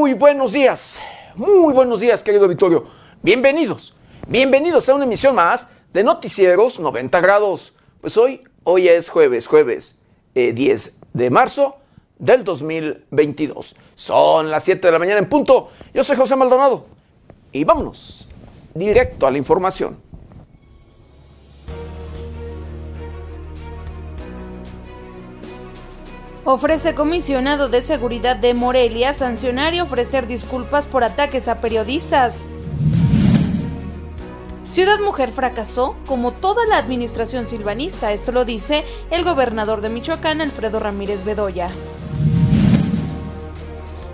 Muy buenos días, muy buenos días, querido Victorio. Bienvenidos, bienvenidos a una emisión más de Noticieros 90 grados. Pues hoy, hoy es jueves, jueves 10 eh, de marzo del 2022. Son las 7 de la mañana en punto. Yo soy José Maldonado y vámonos directo a la información. Ofrece comisionado de seguridad de Morelia sancionar y ofrecer disculpas por ataques a periodistas. Ciudad Mujer fracasó como toda la administración silvanista, esto lo dice el gobernador de Michoacán, Alfredo Ramírez Bedoya.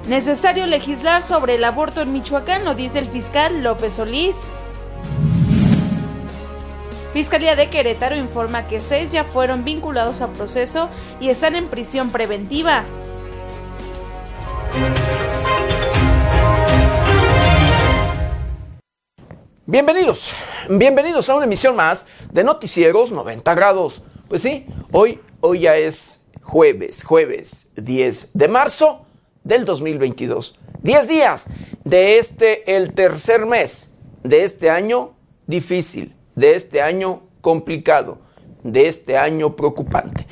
Necesario legislar sobre el aborto en Michoacán, lo dice el fiscal López Solís. Fiscalía de Querétaro informa que seis ya fueron vinculados a proceso y están en prisión preventiva. Bienvenidos, bienvenidos a una emisión más de Noticieros 90 grados. Pues sí, hoy, hoy ya es jueves, jueves 10 de marzo del 2022. 10 días de este, el tercer mes de este año difícil, de este año complicado, de este año preocupante.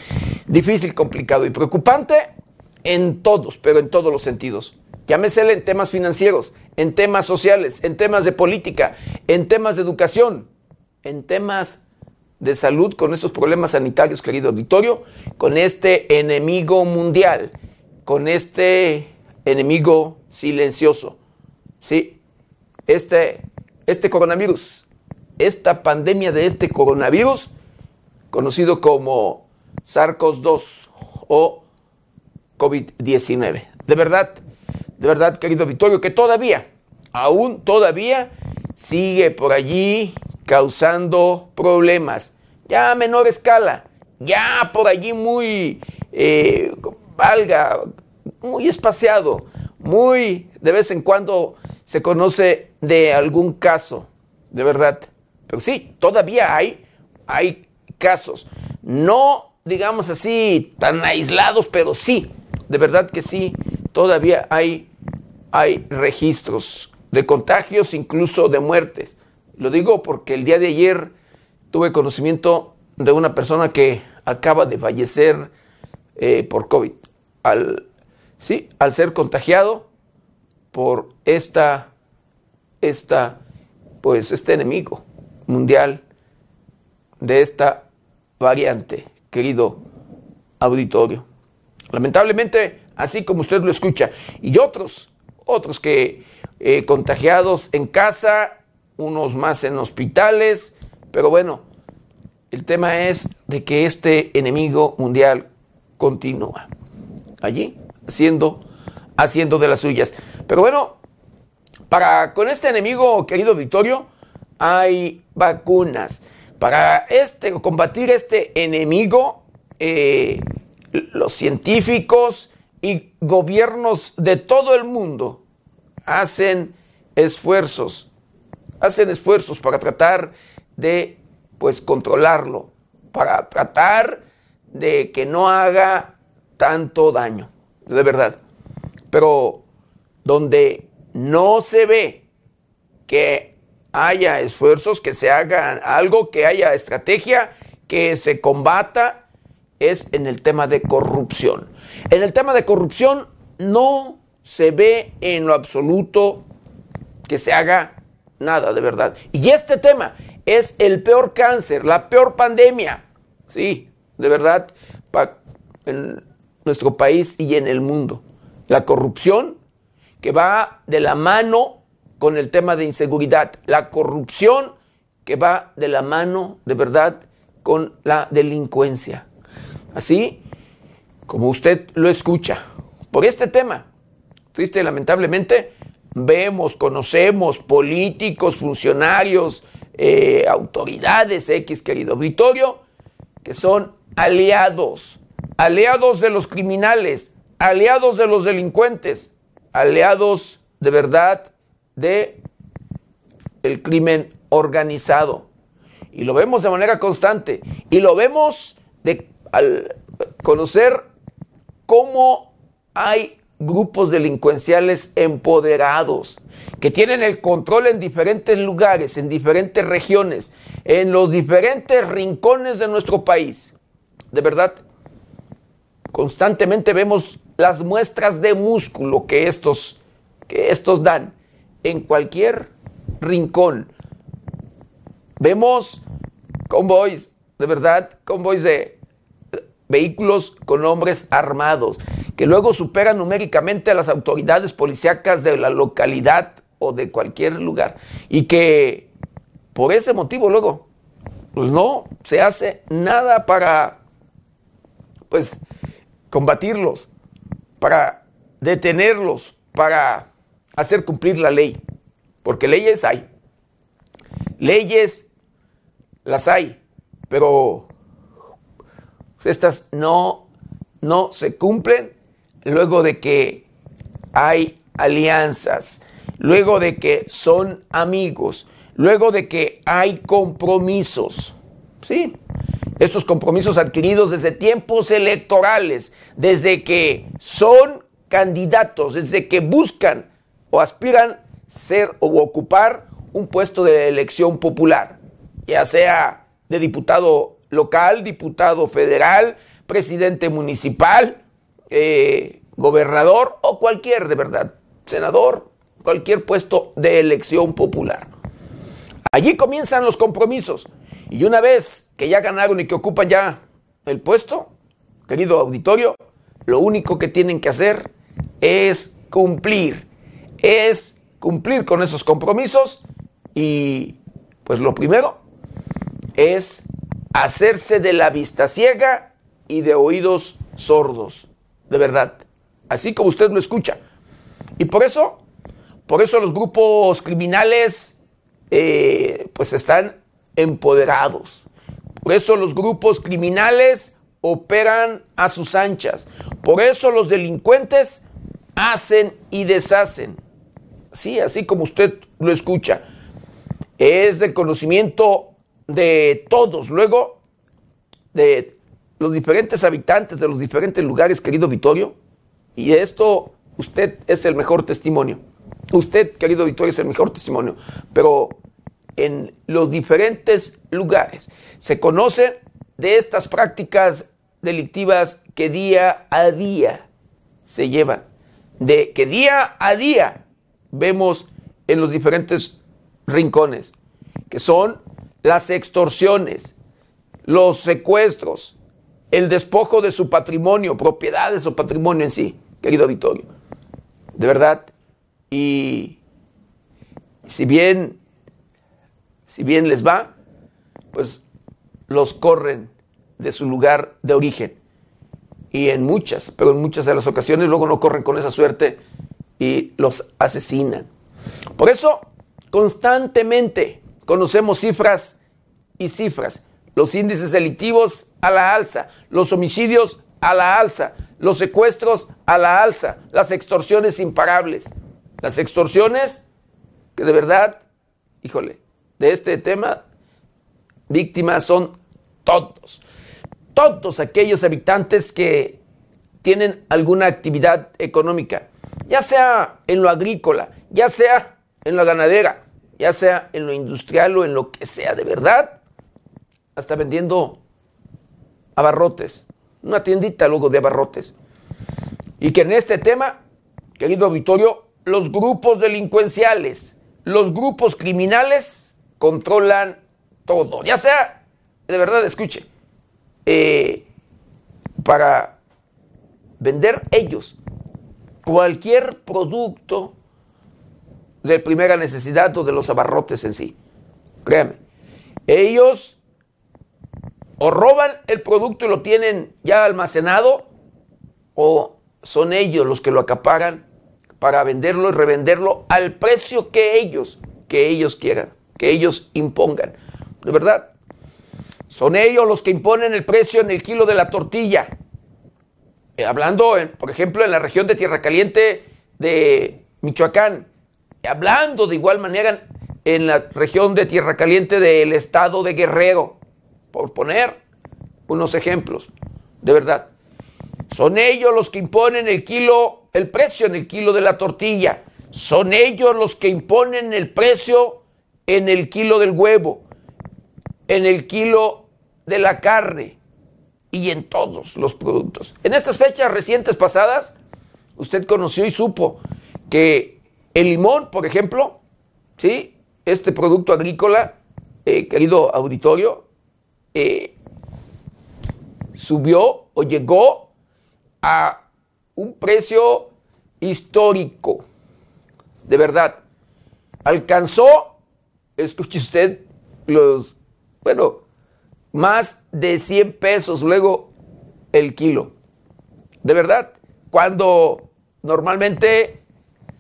Difícil, complicado y preocupante en todos, pero en todos los sentidos. Llámesele en temas financieros, en temas sociales, en temas de política, en temas de educación, en temas de salud con estos problemas sanitarios, querido auditorio, con este enemigo mundial, con este enemigo silencioso. Sí, este, este coronavirus esta pandemia de este coronavirus, conocido como SARS-CoV-2 o COVID-19. De verdad, de verdad, querido Vittorio, que todavía, aún todavía sigue por allí causando problemas, ya a menor escala, ya por allí muy, eh, valga, muy espaciado, muy de vez en cuando se conoce de algún caso, de verdad. Sí, todavía hay, hay casos. No, digamos así, tan aislados, pero sí, de verdad que sí, todavía hay, hay registros de contagios, incluso de muertes. Lo digo porque el día de ayer tuve conocimiento de una persona que acaba de fallecer eh, por COVID. Al, sí, al ser contagiado por esta, esta, pues este enemigo mundial de esta variante, querido auditorio. Lamentablemente, así como usted lo escucha, y otros, otros que eh, contagiados en casa, unos más en hospitales, pero bueno, el tema es de que este enemigo mundial continúa allí haciendo, haciendo de las suyas. Pero bueno, para con este enemigo, querido Victorio, hay vacunas. Para este, combatir este enemigo, eh, los científicos y gobiernos de todo el mundo hacen esfuerzos, hacen esfuerzos para tratar de pues controlarlo, para tratar de que no haga tanto daño, de verdad. Pero donde no se ve que haya esfuerzos, que se haga algo, que haya estrategia, que se combata, es en el tema de corrupción. En el tema de corrupción no se ve en lo absoluto que se haga nada de verdad. Y este tema es el peor cáncer, la peor pandemia, sí, de verdad, en nuestro país y en el mundo. La corrupción que va de la mano con el tema de inseguridad, la corrupción que va de la mano, de verdad, con la delincuencia. Así como usted lo escucha. Por este tema, triste lamentablemente, vemos, conocemos políticos, funcionarios, eh, autoridades X, querido auditorio, que son aliados, aliados de los criminales, aliados de los delincuentes, aliados de verdad de el crimen organizado. Y lo vemos de manera constante. Y lo vemos de, al conocer cómo hay grupos delincuenciales empoderados, que tienen el control en diferentes lugares, en diferentes regiones, en los diferentes rincones de nuestro país. De verdad, constantemente vemos las muestras de músculo que estos, que estos dan en cualquier rincón. Vemos convoys, de verdad, convoys de vehículos con hombres armados, que luego superan numéricamente a las autoridades policíacas de la localidad o de cualquier lugar, y que por ese motivo luego, pues no se hace nada para, pues, combatirlos, para detenerlos, para hacer cumplir la ley, porque leyes hay, leyes las hay, pero estas no, no se cumplen luego de que hay alianzas, luego de que son amigos, luego de que hay compromisos. Sí, estos compromisos adquiridos desde tiempos electorales, desde que son candidatos, desde que buscan o aspiran ser o ocupar un puesto de elección popular, ya sea de diputado local, diputado federal, presidente municipal, eh, gobernador o cualquier, de verdad, senador, cualquier puesto de elección popular. Allí comienzan los compromisos. Y una vez que ya ganaron y que ocupan ya el puesto, querido auditorio, lo único que tienen que hacer es cumplir, es cumplir con esos compromisos y pues lo primero es hacerse de la vista ciega y de oídos sordos, de verdad, así como usted lo escucha. Y por eso, por eso los grupos criminales eh, pues están empoderados. Por eso los grupos criminales operan a sus anchas. Por eso los delincuentes hacen y deshacen. Sí, así como usted lo escucha. Es de conocimiento de todos, luego de los diferentes habitantes de los diferentes lugares, querido Vittorio, y de esto usted es el mejor testimonio. Usted, querido Vittorio, es el mejor testimonio, pero en los diferentes lugares se conocen de estas prácticas delictivas que día a día se llevan, de que día a día vemos en los diferentes rincones, que son las extorsiones, los secuestros, el despojo de su patrimonio, propiedades o patrimonio en sí, querido Vittorio. De verdad. Y si bien, si bien les va, pues los corren de su lugar de origen. Y en muchas, pero en muchas de las ocasiones luego no corren con esa suerte y los asesinan. Por eso, constantemente Conocemos cifras y cifras. Los índices delictivos a la alza, los homicidios a la alza, los secuestros a la alza, las extorsiones imparables. Las extorsiones que de verdad, híjole, de este tema, víctimas son todos. Todos aquellos habitantes que tienen alguna actividad económica, ya sea en lo agrícola, ya sea en la ganadera, ya sea en lo industrial o en lo que sea de verdad, hasta vendiendo abarrotes, una tiendita luego de abarrotes. Y que en este tema, querido auditorio, los grupos delincuenciales, los grupos criminales controlan todo, ya sea, de verdad, escuche, eh, para vender ellos cualquier producto de primera necesidad o de los abarrotes en sí. Créame. Ellos o roban el producto y lo tienen ya almacenado o son ellos los que lo acaparan para venderlo y revenderlo al precio que ellos, que ellos quieran, que ellos impongan. De verdad, son ellos los que imponen el precio en el kilo de la tortilla. Eh, hablando, por ejemplo, en la región de Tierra Caliente de Michoacán, hablando de igual manera en la región de Tierra Caliente del estado de Guerrero, por poner unos ejemplos, de verdad. Son ellos los que imponen el kilo el precio en el kilo de la tortilla. Son ellos los que imponen el precio en el kilo del huevo, en el kilo de la carne y en todos los productos. En estas fechas recientes pasadas, usted conoció y supo que el limón, por ejemplo, ¿sí? este producto agrícola, eh, querido auditorio, eh, subió o llegó a un precio histórico. De verdad. Alcanzó, escuche usted, los, bueno, más de 100 pesos luego el kilo. De verdad. Cuando normalmente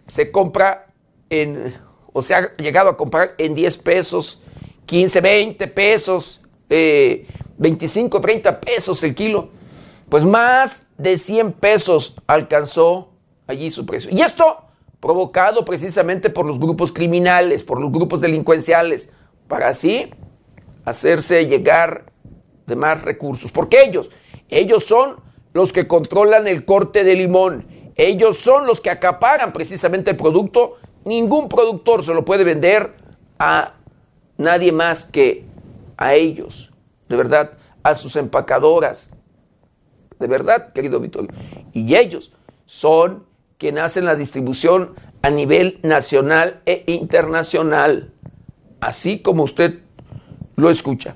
se compra en, o se ha llegado a comprar en 10 pesos, 15, 20 pesos, 25, eh, 30 pesos el kilo, pues más de 100 pesos alcanzó allí su precio. Y esto provocado precisamente por los grupos criminales, por los grupos delincuenciales, para así hacerse llegar de más recursos. Porque ellos, ellos son los que controlan el corte de limón, ellos son los que acaparan precisamente el producto. Ningún productor se lo puede vender a nadie más que a ellos, de verdad, a sus empacadoras, de verdad, querido Vittorio. Y ellos son quienes hacen la distribución a nivel nacional e internacional, así como usted lo escucha.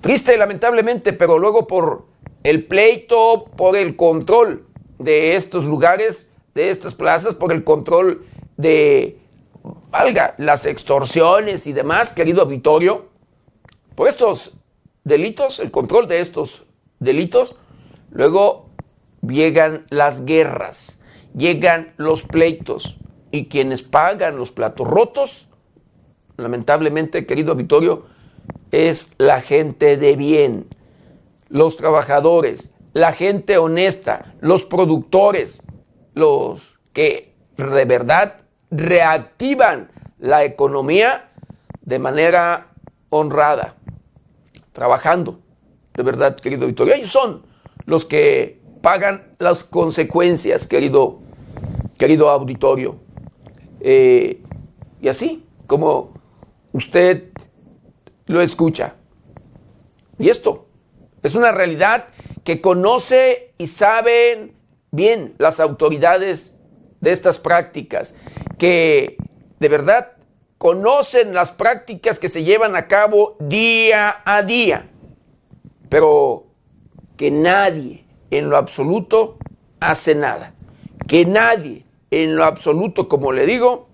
Triste, lamentablemente, pero luego por el pleito, por el control de estos lugares, de estas plazas, por el control de, valga, las extorsiones y demás, querido auditorio, por estos delitos, el control de estos delitos, luego llegan las guerras, llegan los pleitos y quienes pagan los platos rotos, lamentablemente, querido auditorio, es la gente de bien, los trabajadores, la gente honesta, los productores, los que de verdad reactivan la economía de manera honrada, trabajando, de verdad, querido Victorio. Ellos son los que pagan las consecuencias, querido, querido auditorio. Eh, y así como usted lo escucha. Y esto es una realidad que conoce y saben bien las autoridades de estas prácticas, que de verdad conocen las prácticas que se llevan a cabo día a día, pero que nadie en lo absoluto hace nada, que nadie en lo absoluto, como le digo,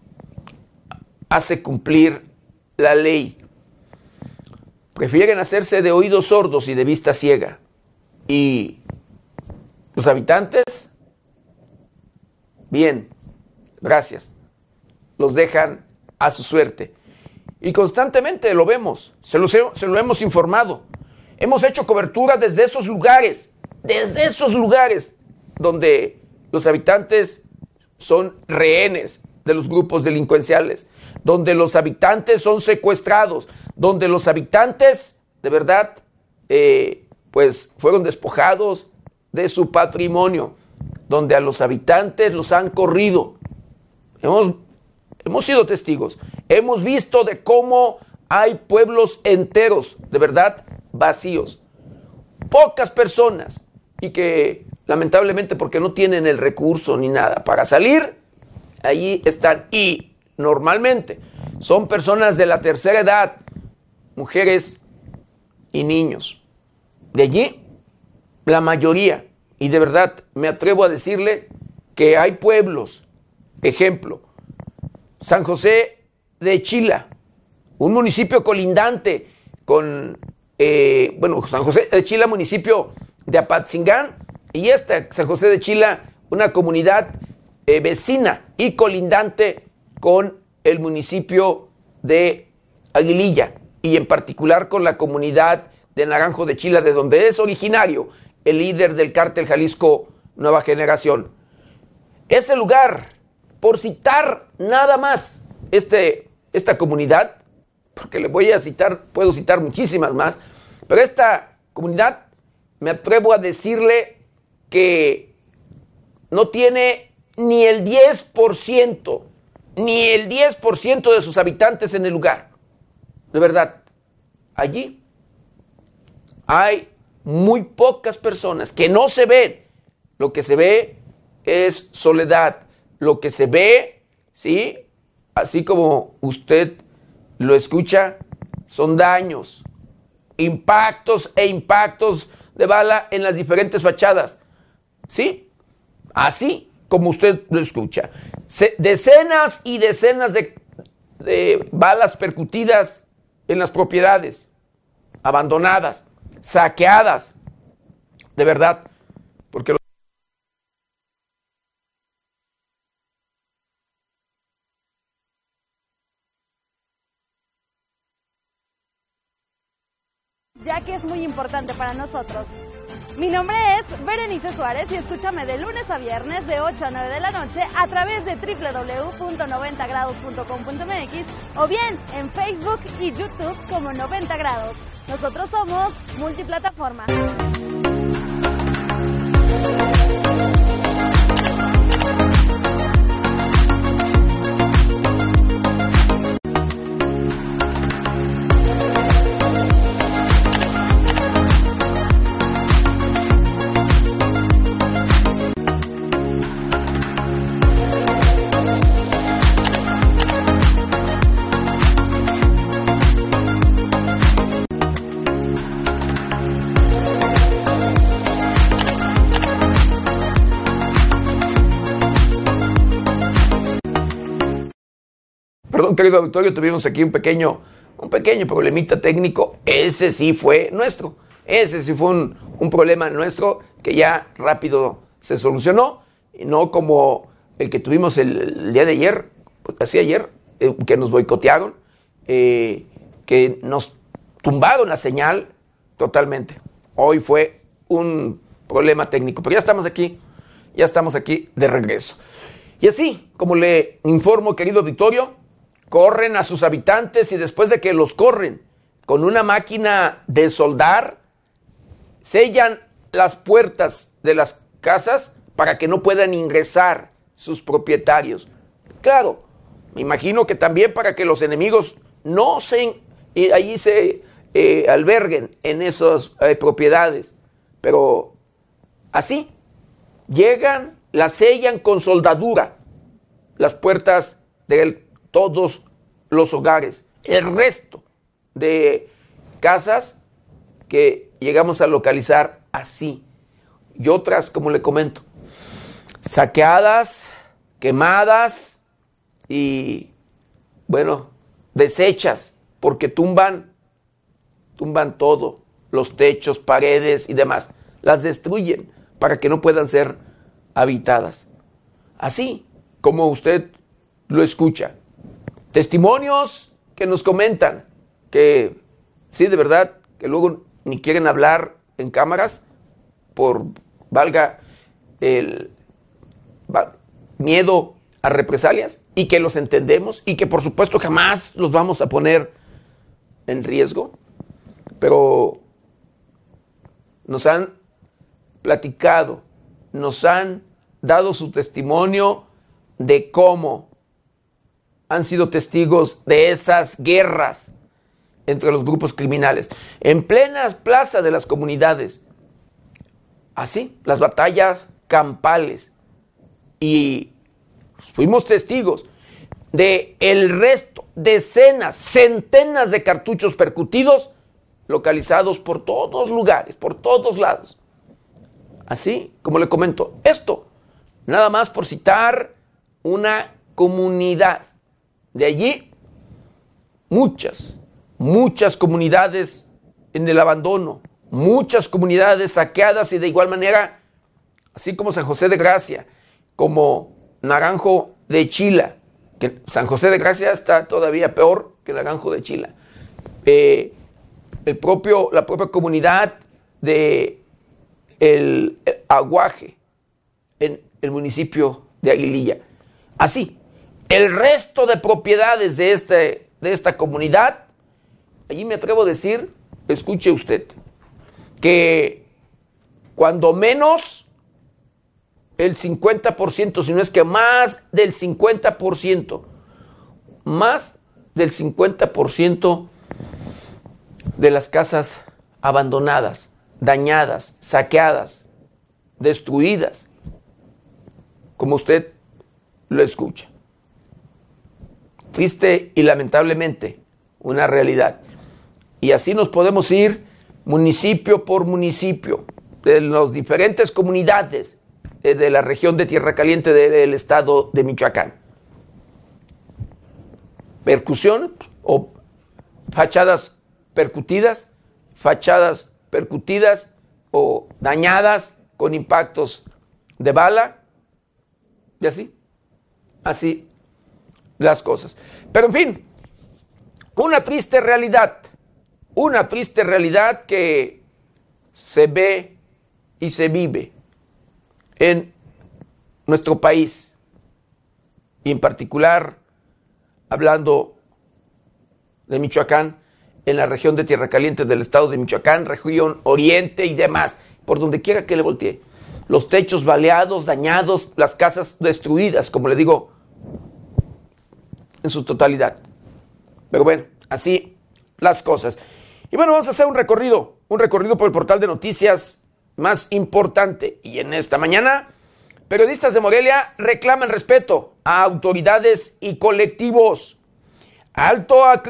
hace cumplir la ley. Prefieren hacerse de oídos sordos y de vista ciega. Y los habitantes, bien, gracias, los dejan a su suerte. Y constantemente lo vemos, se lo, se lo hemos informado. Hemos hecho cobertura desde esos lugares, desde esos lugares donde los habitantes son rehenes de los grupos delincuenciales, donde los habitantes son secuestrados, donde los habitantes de verdad eh, pues fueron despojados de su patrimonio, donde a los habitantes los han corrido. Hemos, hemos sido testigos, hemos visto de cómo hay pueblos enteros, de verdad, vacíos. Pocas personas y que lamentablemente porque no tienen el recurso ni nada para salir, allí están. Y normalmente. Son personas de la tercera edad, mujeres y niños. De allí, la mayoría, y de verdad me atrevo a decirle que hay pueblos, ejemplo, San José de Chila, un municipio colindante con, eh, bueno, San José de Chila, municipio de Apatzingán, y esta, San José de Chila, una comunidad eh, vecina y colindante con el municipio de Aguililla, y en particular con la comunidad de Naranjo de Chile, de donde es originario el líder del cártel Jalisco Nueva Generación. Ese lugar, por citar nada más este, esta comunidad, porque le voy a citar, puedo citar muchísimas más, pero esta comunidad me atrevo a decirle que no tiene ni el 10%, ni el 10% de sus habitantes en el lugar. De verdad, allí hay muy pocas personas que no se ven. Lo que se ve es soledad. Lo que se ve, ¿sí? Así como usted lo escucha, son daños, impactos e impactos de bala en las diferentes fachadas. ¿Sí? Así como usted lo escucha. Decenas y decenas de, de balas percutidas en las propiedades, abandonadas, saqueadas. De verdad, porque ya que es muy importante para nosotros. Mi nombre es Berenice Suárez y escúchame de lunes a viernes de 8 a 9 de la noche a través de www.90grados.com.mx o bien en Facebook y YouTube como 90 grados. Nosotros somos multiplataforma. Querido auditorio, tuvimos aquí un pequeño, un pequeño problemita técnico. Ese sí fue nuestro. Ese sí fue un, problema nuestro que ya rápido se solucionó. No como el que tuvimos el, día de ayer, así ayer, eh, que nos boicotearon, eh, que nos tumbaron la señal totalmente. Hoy fue un problema técnico, pero ya estamos aquí, ya estamos aquí de regreso. Y así, como le informo, querido auditorio, corren a sus habitantes y después de que los corren con una máquina de soldar, sellan las puertas de las casas para que no puedan ingresar sus propietarios. Claro, me imagino que también para que los enemigos no se allí se eh, alberguen en esas eh, propiedades. Pero así, llegan, las sellan con soldadura las puertas del todos los hogares. El resto de casas que llegamos a localizar así. Y otras, como le comento, saqueadas, quemadas y, bueno, deshechas, porque tumban, tumban todo, los techos, paredes y demás. Las destruyen para que no puedan ser habitadas. Así como usted lo escucha testimonios que nos comentan que sí, de verdad, que luego ni quieren hablar en cámaras por, valga el miedo a represalias y que los entendemos y que por supuesto jamás los vamos a poner en riesgo, pero nos han platicado, nos han dado su testimonio de cómo han sido testigos de esas guerras entre los grupos criminales, en plena plaza de las comunidades. Así, las batallas campales. Y fuimos testigos de el resto, decenas, centenas de cartuchos percutidos localizados por todos lugares, por todos lados. Así como le comento, esto, nada más por citar una comunidad de allí, muchas, muchas comunidades en el abandono, muchas comunidades saqueadas y de igual manera, así como San José de Gracia, como Naranjo de Chila, que San José de Gracia está todavía peor que Naranjo de Chila. Eh, el propio, la propia comunidad de el Aguaje en el municipio de Aguililla. Así, el resto de propiedades de, este, de esta comunidad, allí me atrevo a decir, escuche usted, que cuando menos el 50%, si no es que más del 50%, más del 50% de las casas abandonadas, dañadas, saqueadas, destruidas, como usted lo escucha. Triste y lamentablemente una realidad. Y así nos podemos ir municipio por municipio de las diferentes comunidades eh, de la región de Tierra Caliente del estado de Michoacán. Percusión o fachadas percutidas, fachadas percutidas o dañadas con impactos de bala y así, así las cosas. Pero en fin, una triste realidad, una triste realidad que se ve y se vive en nuestro país, y en particular hablando de Michoacán, en la región de Tierra Caliente del estado de Michoacán, región oriente y demás, por donde quiera que le voltee. Los techos baleados, dañados, las casas destruidas, como le digo, en su totalidad. Pero bueno, así las cosas. Y bueno, vamos a hacer un recorrido, un recorrido por el portal de noticias más importante. Y en esta mañana, periodistas de Morelia reclaman respeto a autoridades y colectivos. Alto a,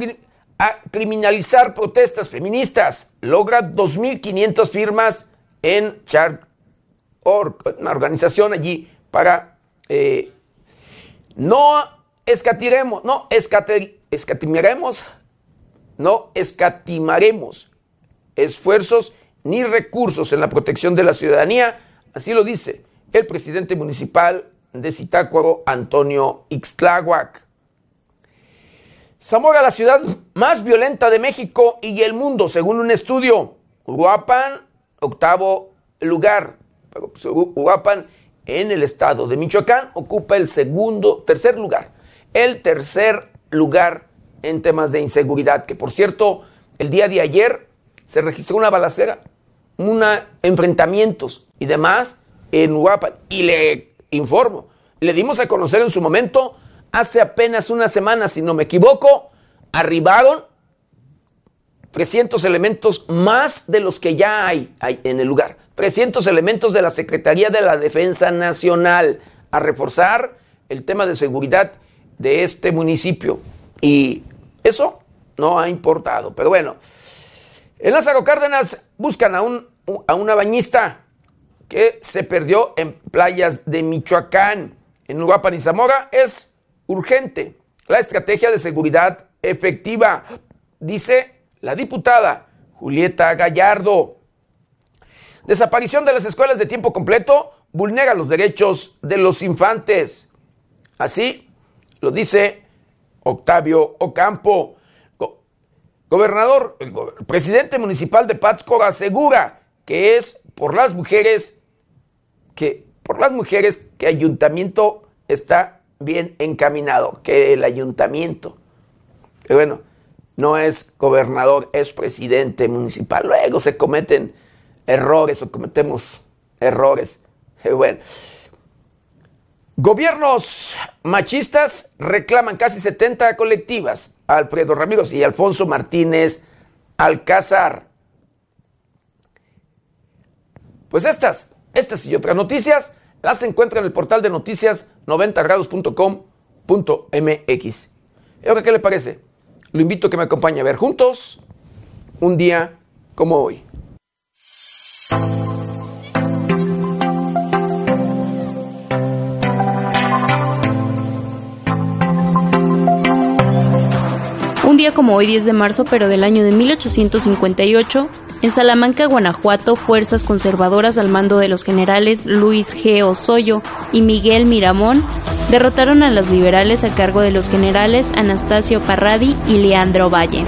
criminalizar protestas feministas. Logra 2.500 firmas en Char.org, una organización allí para... Eh, no escatiremos, no escatimaremos, no escatimaremos esfuerzos ni recursos en la protección de la ciudadanía, así lo dice el presidente municipal de Zitácuaro, Antonio Ixtláhuac. Zamora, la ciudad más violenta de México y el mundo, según un estudio. Uruapan, octavo lugar. Pues, Uruapan, en el estado de Michoacán, ocupa el segundo, tercer lugar. El tercer lugar en temas de inseguridad, que por cierto, el día de ayer se registró una balacera, una enfrentamientos y demás en Uruapan. Y le informo, le dimos a conocer en su momento hace apenas una semana, si no me equivoco, arribaron 300 elementos más de los que ya hay, en el lugar. 300 elementos de la Secretaría de la Defensa Nacional a reforzar el tema de seguridad de este municipio. Y eso no ha importado. Pero bueno, en Lázaro Cárdenas buscan a, un, a una bañista que se perdió en playas de Michoacán. En Uruapan y Zamora es urgente la estrategia de seguridad efectiva, dice la diputada Julieta Gallardo. Desaparición de las escuelas de tiempo completo vulnera los derechos de los infantes. Así lo dice Octavio Ocampo. gobernador, el, presidente municipal de Pátzcuaro asegura que es por las mujeres que por las mujeres que ayuntamiento está bien encaminado que el ayuntamiento. Que bueno, no es gobernador, es presidente municipal. Luego se cometen errores o cometemos errores. Bueno. Gobiernos machistas reclaman casi 70 colectivas Alfredo Ramírez y Alfonso Martínez Alcázar. Pues estas, estas y otras noticias las encuentra en el portal de noticias 90grados.com.mx. ¿Qué le parece? Lo invito a que me acompañe a ver juntos un día como hoy. Día como hoy, 10 de marzo, pero del año de 1858, en Salamanca, Guanajuato, fuerzas conservadoras al mando de los generales Luis G. Osoyo y Miguel Miramón derrotaron a las liberales a cargo de los generales Anastasio Parradi y Leandro Valle.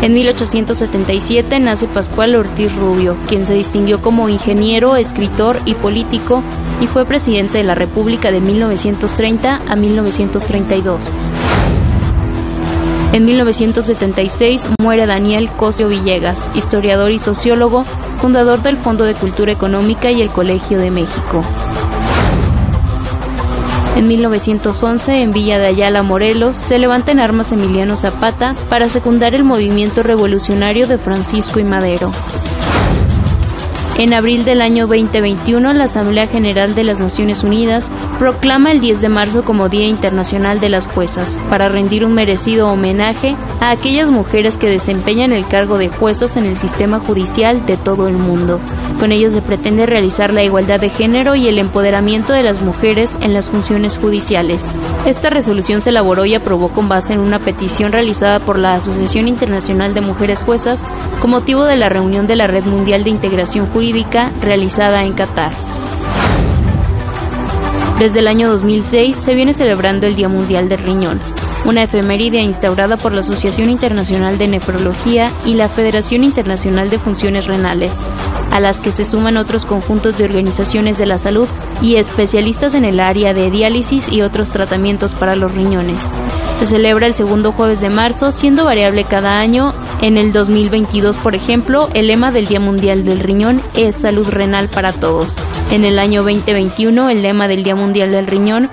En 1877 nace Pascual Ortiz Rubio, quien se distinguió como ingeniero, escritor y político y fue presidente de la República de 1930 a 1932. En 1976 muere Daniel Cosio Villegas, historiador y sociólogo, fundador del Fondo de Cultura Económica y el Colegio de México. En 1911, en Villa de Ayala, Morelos, se levanta en armas Emiliano Zapata para secundar el movimiento revolucionario de Francisco y Madero. En abril del año 2021, la Asamblea General de las Naciones Unidas proclama el 10 de marzo como Día Internacional de las Juezas, para rendir un merecido homenaje a aquellas mujeres que desempeñan el cargo de juezas en el sistema judicial de todo el mundo. Con ello se pretende realizar la igualdad de género y el empoderamiento de las mujeres en las funciones judiciales. Esta resolución se elaboró y aprobó con base en una petición realizada por la Asociación Internacional de Mujeres Juezas con motivo de la reunión de la Red Mundial de Integración Realizada en Qatar. Desde el año 2006 se viene celebrando el Día Mundial del Riñón, una efeméride instaurada por la Asociación Internacional de Nefrología y la Federación Internacional de Funciones Renales, a las que se suman otros conjuntos de organizaciones de la salud y especialistas en el área de diálisis y otros tratamientos para los riñones. Se celebra el segundo jueves de marzo, siendo variable cada año. En el 2022, por ejemplo, el lema del Día Mundial del Riñón es Salud Renal para Todos. En el año 2021, el lema del Día Mundial del Riñón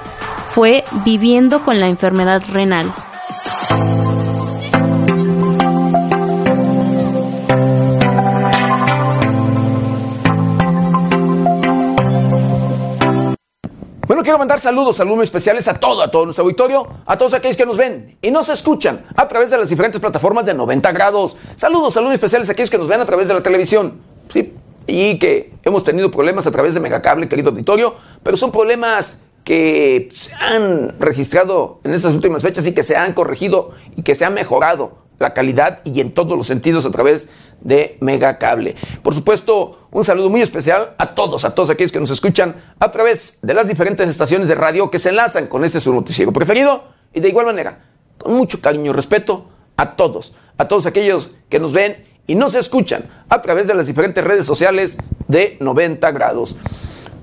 fue Viviendo con la enfermedad renal. Bueno, quiero mandar saludos, saludos especiales a todo, a todo nuestro auditorio, a todos aquellos que nos ven y nos escuchan a través de las diferentes plataformas de 90 grados. Saludos, saludos especiales a aquellos que nos ven a través de la televisión. Sí, y que hemos tenido problemas a través de Megacable, querido auditorio, pero son problemas que se han registrado en estas últimas fechas y que se han corregido y que se ha mejorado la calidad y en todos los sentidos a través de Megacable. Por supuesto, un saludo muy especial a todos, a todos aquellos que nos escuchan a través de las diferentes estaciones de radio que se enlazan con este su noticiero preferido y de igual manera, con mucho cariño y respeto a todos, a todos aquellos que nos ven y nos escuchan a través de las diferentes redes sociales de 90 grados.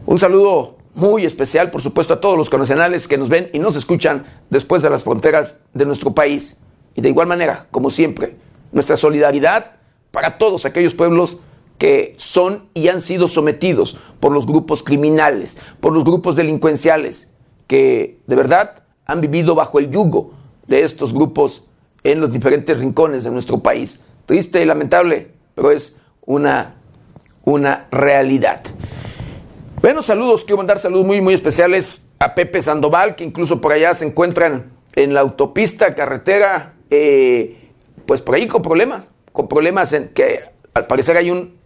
Un saludo muy especial, por supuesto, a todos los connacionales que nos ven y nos escuchan después de las fronteras de nuestro país. Y de igual manera, como siempre, nuestra solidaridad para todos aquellos pueblos que son y han sido sometidos por los grupos criminales, por los grupos delincuenciales, que de verdad han vivido bajo el yugo de estos grupos en los diferentes rincones de nuestro país. Triste y lamentable, pero es una, una realidad. Bueno, saludos, quiero mandar saludos muy, muy especiales a Pepe Sandoval, que incluso por allá se encuentran en la autopista, carretera eh, pues por ahí con problemas, con problemas en que al parecer hay un,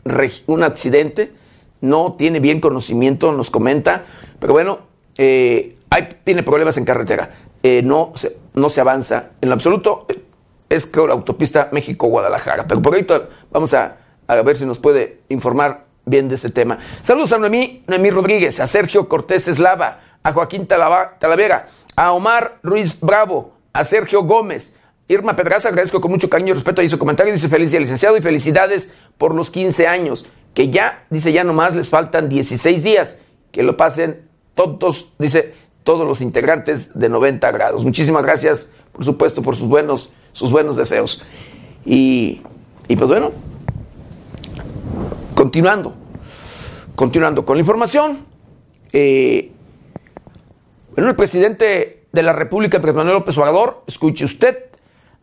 un accidente, no tiene bien conocimiento, nos comenta, pero bueno, eh, hay, tiene problemas en carretera, eh, no, se, no se avanza en lo absoluto, es creo la autopista México-Guadalajara, pero por ahí vamos a, a, ver si nos puede informar bien de ese tema. Saludos a Noemí, Noemí Rodríguez, a Sergio Cortés Eslava, a Joaquín Talavera, a Omar Ruiz Bravo, a Sergio Gómez, Irma Pedraza, agradezco con mucho cariño y respeto ahí su comentario. Dice feliz día, licenciado, y felicidades por los 15 años. Que ya, dice, ya nomás les faltan 16 días. Que lo pasen todos, dice, todos los integrantes de 90 grados. Muchísimas gracias, por supuesto, por sus buenos, sus buenos deseos. Y, y pues bueno, continuando, continuando con la información. Eh, el presidente de la República, Manuel López Obrador, escuche usted,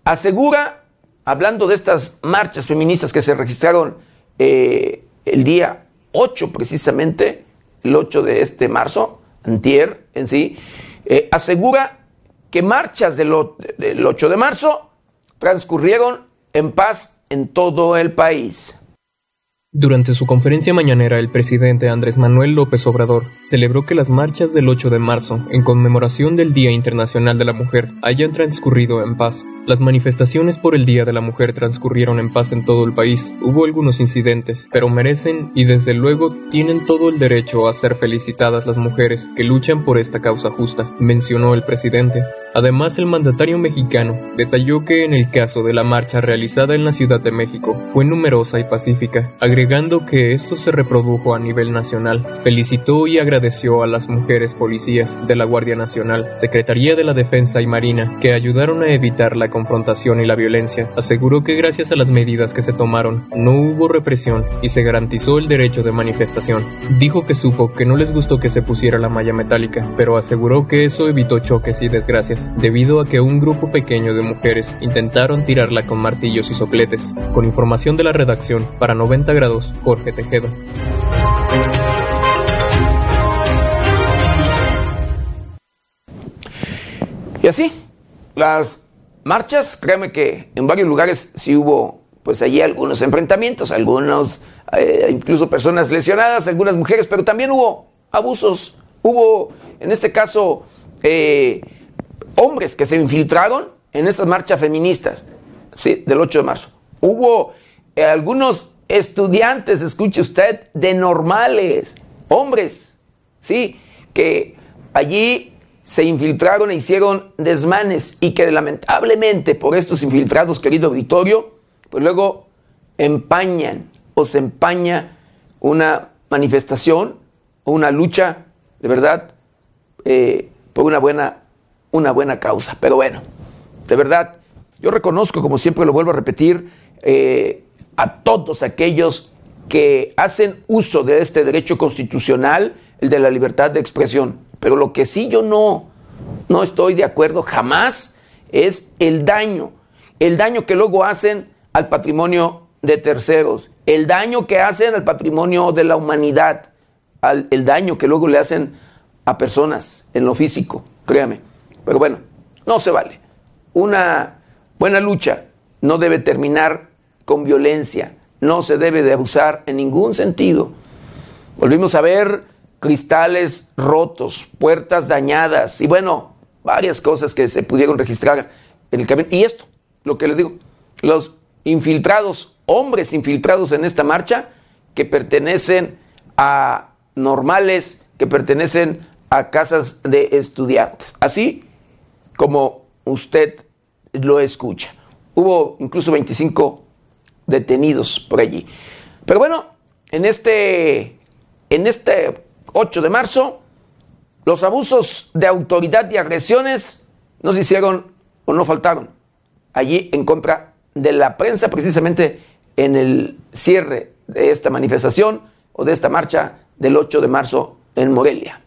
asegura, hablando de estas marchas feministas que se registraron eh, el día 8 precisamente, el 8 de este marzo, antier en sí, eh, asegura que marchas del, del 8 de marzo transcurrieron en paz en todo el país. Durante su conferencia mañanera, el presidente Andrés Manuel López Obrador celebró que las marchas del 8 de marzo, en conmemoración del Día Internacional de la Mujer, hayan transcurrido en paz. Las manifestaciones por el Día de la Mujer transcurrieron en paz en todo el país. Hubo algunos incidentes, pero merecen y desde luego tienen todo el derecho a ser felicitadas las mujeres que luchan por esta causa justa, mencionó el presidente. Además, el mandatario mexicano detalló que en el caso de la marcha realizada en la Ciudad de México fue numerosa y pacífica, agregando que esto se reprodujo a nivel nacional. Felicitó y agradeció a las mujeres policías de la Guardia Nacional, Secretaría de la Defensa y Marina, que ayudaron a evitar la confrontación y la violencia. Aseguró que gracias a las medidas que se tomaron, no hubo represión y se garantizó el derecho de manifestación. Dijo que supo que no les gustó que se pusiera la malla metálica, pero aseguró que eso evitó choques y desgracias, debido a que un grupo pequeño de mujeres intentaron tirarla con martillos y sopletes. Con información de la redacción, para 90 grados, Jorge Tejedo. Y así, las marchas, créeme que en varios lugares sí hubo, pues allí algunos enfrentamientos, algunos, eh, incluso personas lesionadas, algunas mujeres, pero también hubo abusos, hubo, en este caso, eh, hombres que se infiltraron en estas marchas feministas, ¿sí? Del 8 de marzo. Hubo eh, algunos estudiantes, escuche usted, de normales, hombres, ¿sí? Que allí se infiltraron e hicieron desmanes y que lamentablemente por estos infiltrados, querido auditorio, pues luego empañan o se empaña una manifestación o una lucha de verdad eh, por una buena, una buena causa. Pero bueno, de verdad, yo reconozco, como siempre lo vuelvo a repetir, eh, a todos aquellos que hacen uso de este derecho constitucional, el de la libertad de expresión. Pero lo que sí yo no, no estoy de acuerdo jamás es el daño, el daño que luego hacen al patrimonio de terceros, el daño que hacen al patrimonio de la humanidad, al, el daño que luego le hacen a personas en lo físico, créame. Pero bueno, no se vale. Una buena lucha no debe terminar con violencia, no se debe de abusar en ningún sentido. Volvimos a ver cristales rotos, puertas dañadas y bueno, varias cosas que se pudieron registrar en el camino. Y esto, lo que les digo, los infiltrados, hombres infiltrados en esta marcha que pertenecen a normales, que pertenecen a casas de estudiantes. Así como usted lo escucha. Hubo incluso 25 detenidos por allí. Pero bueno, en este, en este 8 de marzo, los abusos de autoridad y agresiones no se hicieron o no faltaron allí en contra de la prensa, precisamente en el cierre de esta manifestación o de esta marcha del 8 de marzo en Morelia.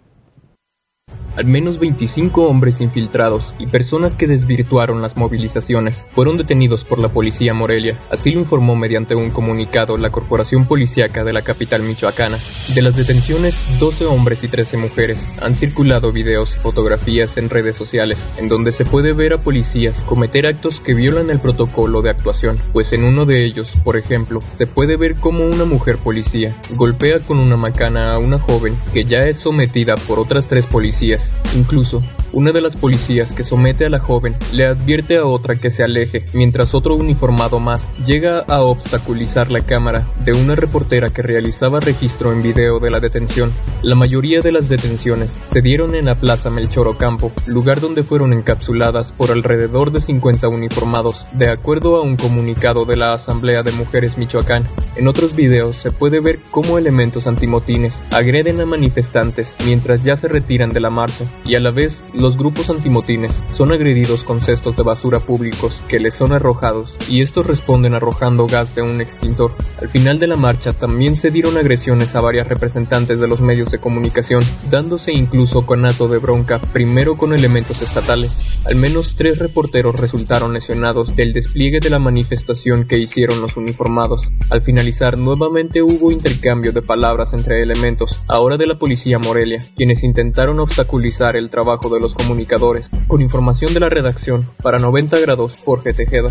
Al menos 25 hombres infiltrados y personas que desvirtuaron las movilizaciones fueron detenidos por la policía Morelia, así lo informó mediante un comunicado la Corporación Policiaca de la capital michoacana. De las detenciones, 12 hombres y 13 mujeres han circulado videos y fotografías en redes sociales, en donde se puede ver a policías cometer actos que violan el protocolo de actuación, pues en uno de ellos, por ejemplo, se puede ver cómo una mujer policía golpea con una macana a una joven que ya es sometida por otras tres policías Incluso, una de las policías que somete a la joven le advierte a otra que se aleje, mientras otro uniformado más llega a obstaculizar la cámara de una reportera que realizaba registro en video de la detención. La mayoría de las detenciones se dieron en la Plaza Melchor Ocampo, lugar donde fueron encapsuladas por alrededor de 50 uniformados, de acuerdo a un comunicado de la Asamblea de Mujeres Michoacán. En otros videos se puede ver cómo elementos antimotines agreden a manifestantes mientras ya se retiran de la marcha, y a la vez los grupos antimotines son agredidos con cestos de basura públicos que les son arrojados y estos responden arrojando gas de un extintor. Al final de la marcha también se dieron agresiones a varias representantes de los medios de comunicación, dándose incluso conato de bronca primero con elementos estatales. Al menos tres reporteros resultaron lesionados del despliegue de la manifestación que hicieron los uniformados. Al finalizar nuevamente hubo intercambio de palabras entre elementos, ahora de la policía Morelia, quienes intentaron obstaculizar el trabajo de los comunicadores, con información de la redacción para 90 grados Jorge Tejeda.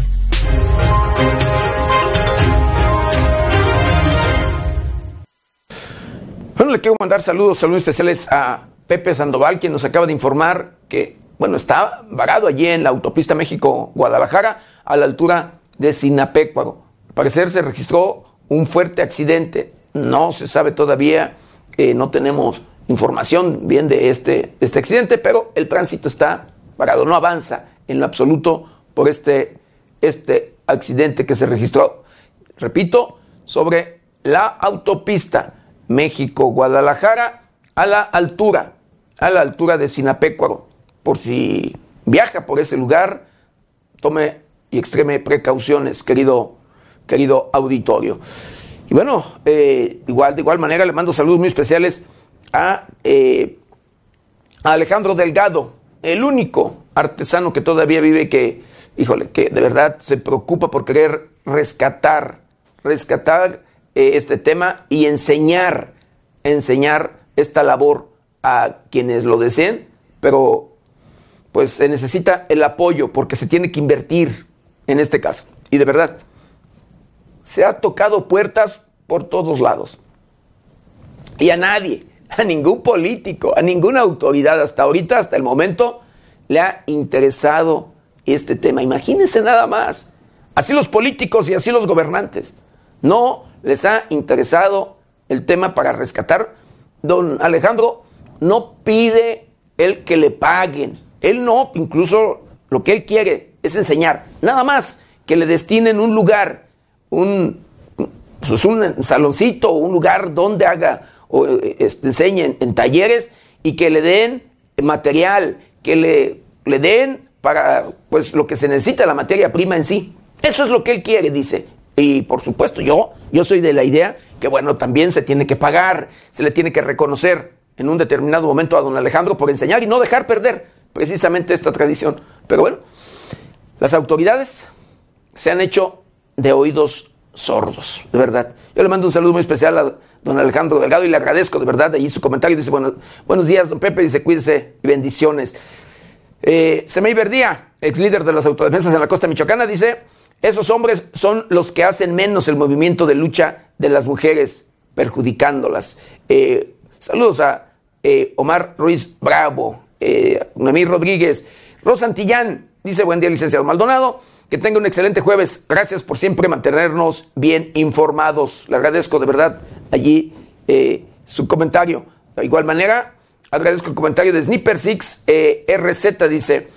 Bueno, le quiero mandar saludos, saludos especiales a Pepe Sandoval, quien nos acaba de informar que, bueno, está varado allí en la autopista México-Guadalajara, a la altura de Sinapecuaro. Al parecer se registró un fuerte accidente. No se sabe todavía, eh, no tenemos información bien de este, este accidente, pero el tránsito está parado, no avanza en lo absoluto por este, este accidente que se registró, repito, sobre la autopista México-Guadalajara a la altura, a la altura de Sinapecuaro. Por si viaja por ese lugar, tome y extreme precauciones, querido, querido auditorio. Y bueno, eh, igual, de igual manera le mando saludos muy especiales a, eh, a Alejandro Delgado, el único artesano que todavía vive que, híjole, que de verdad se preocupa por querer rescatar, rescatar eh, este tema y enseñar, enseñar esta labor a quienes lo deseen, pero pues se necesita el apoyo porque se tiene que invertir en este caso. Y de verdad, se ha tocado puertas por todos lados. Y a nadie, a ningún político, a ninguna autoridad hasta ahorita, hasta el momento, le ha interesado este tema. Imagínense nada más. Así los políticos y así los gobernantes. No les ha interesado el tema para rescatar. Don Alejandro no pide el que le paguen. Él no, incluso lo que él quiere es enseñar. Nada más que le destinen un lugar, un, pues un saloncito, un lugar donde haga o enseñen en talleres y que le den material, que le, le den para pues lo que se necesita, la materia prima en sí. Eso es lo que él quiere, dice. Y por supuesto, yo, yo soy de la idea que, bueno, también se tiene que pagar, se le tiene que reconocer en un determinado momento a don Alejandro por enseñar y no dejar perder precisamente esta tradición. Pero bueno, las autoridades se han hecho de oídos sordos, de verdad. Yo le mando un saludo muy especial a don Alejandro Delgado y le agradezco de verdad allí su comentario. Dice, bueno, buenos días, don Pepe, dice, cuídese y bendiciones. Eh, Semey Verdía, ex líder de las autodefensas en la costa michoacana, dice, esos hombres son los que hacen menos el movimiento de lucha de las mujeres, perjudicándolas. Eh, saludos a eh, Omar Ruiz Bravo, eh, Noemí Rodríguez, Rosa Antillán, dice, buen día, licenciado Maldonado. Que tenga un excelente jueves. Gracias por siempre mantenernos bien informados. Le agradezco de verdad allí eh, su comentario. De igual manera, agradezco el comentario de Sniper 6 eh, RZ. Dice: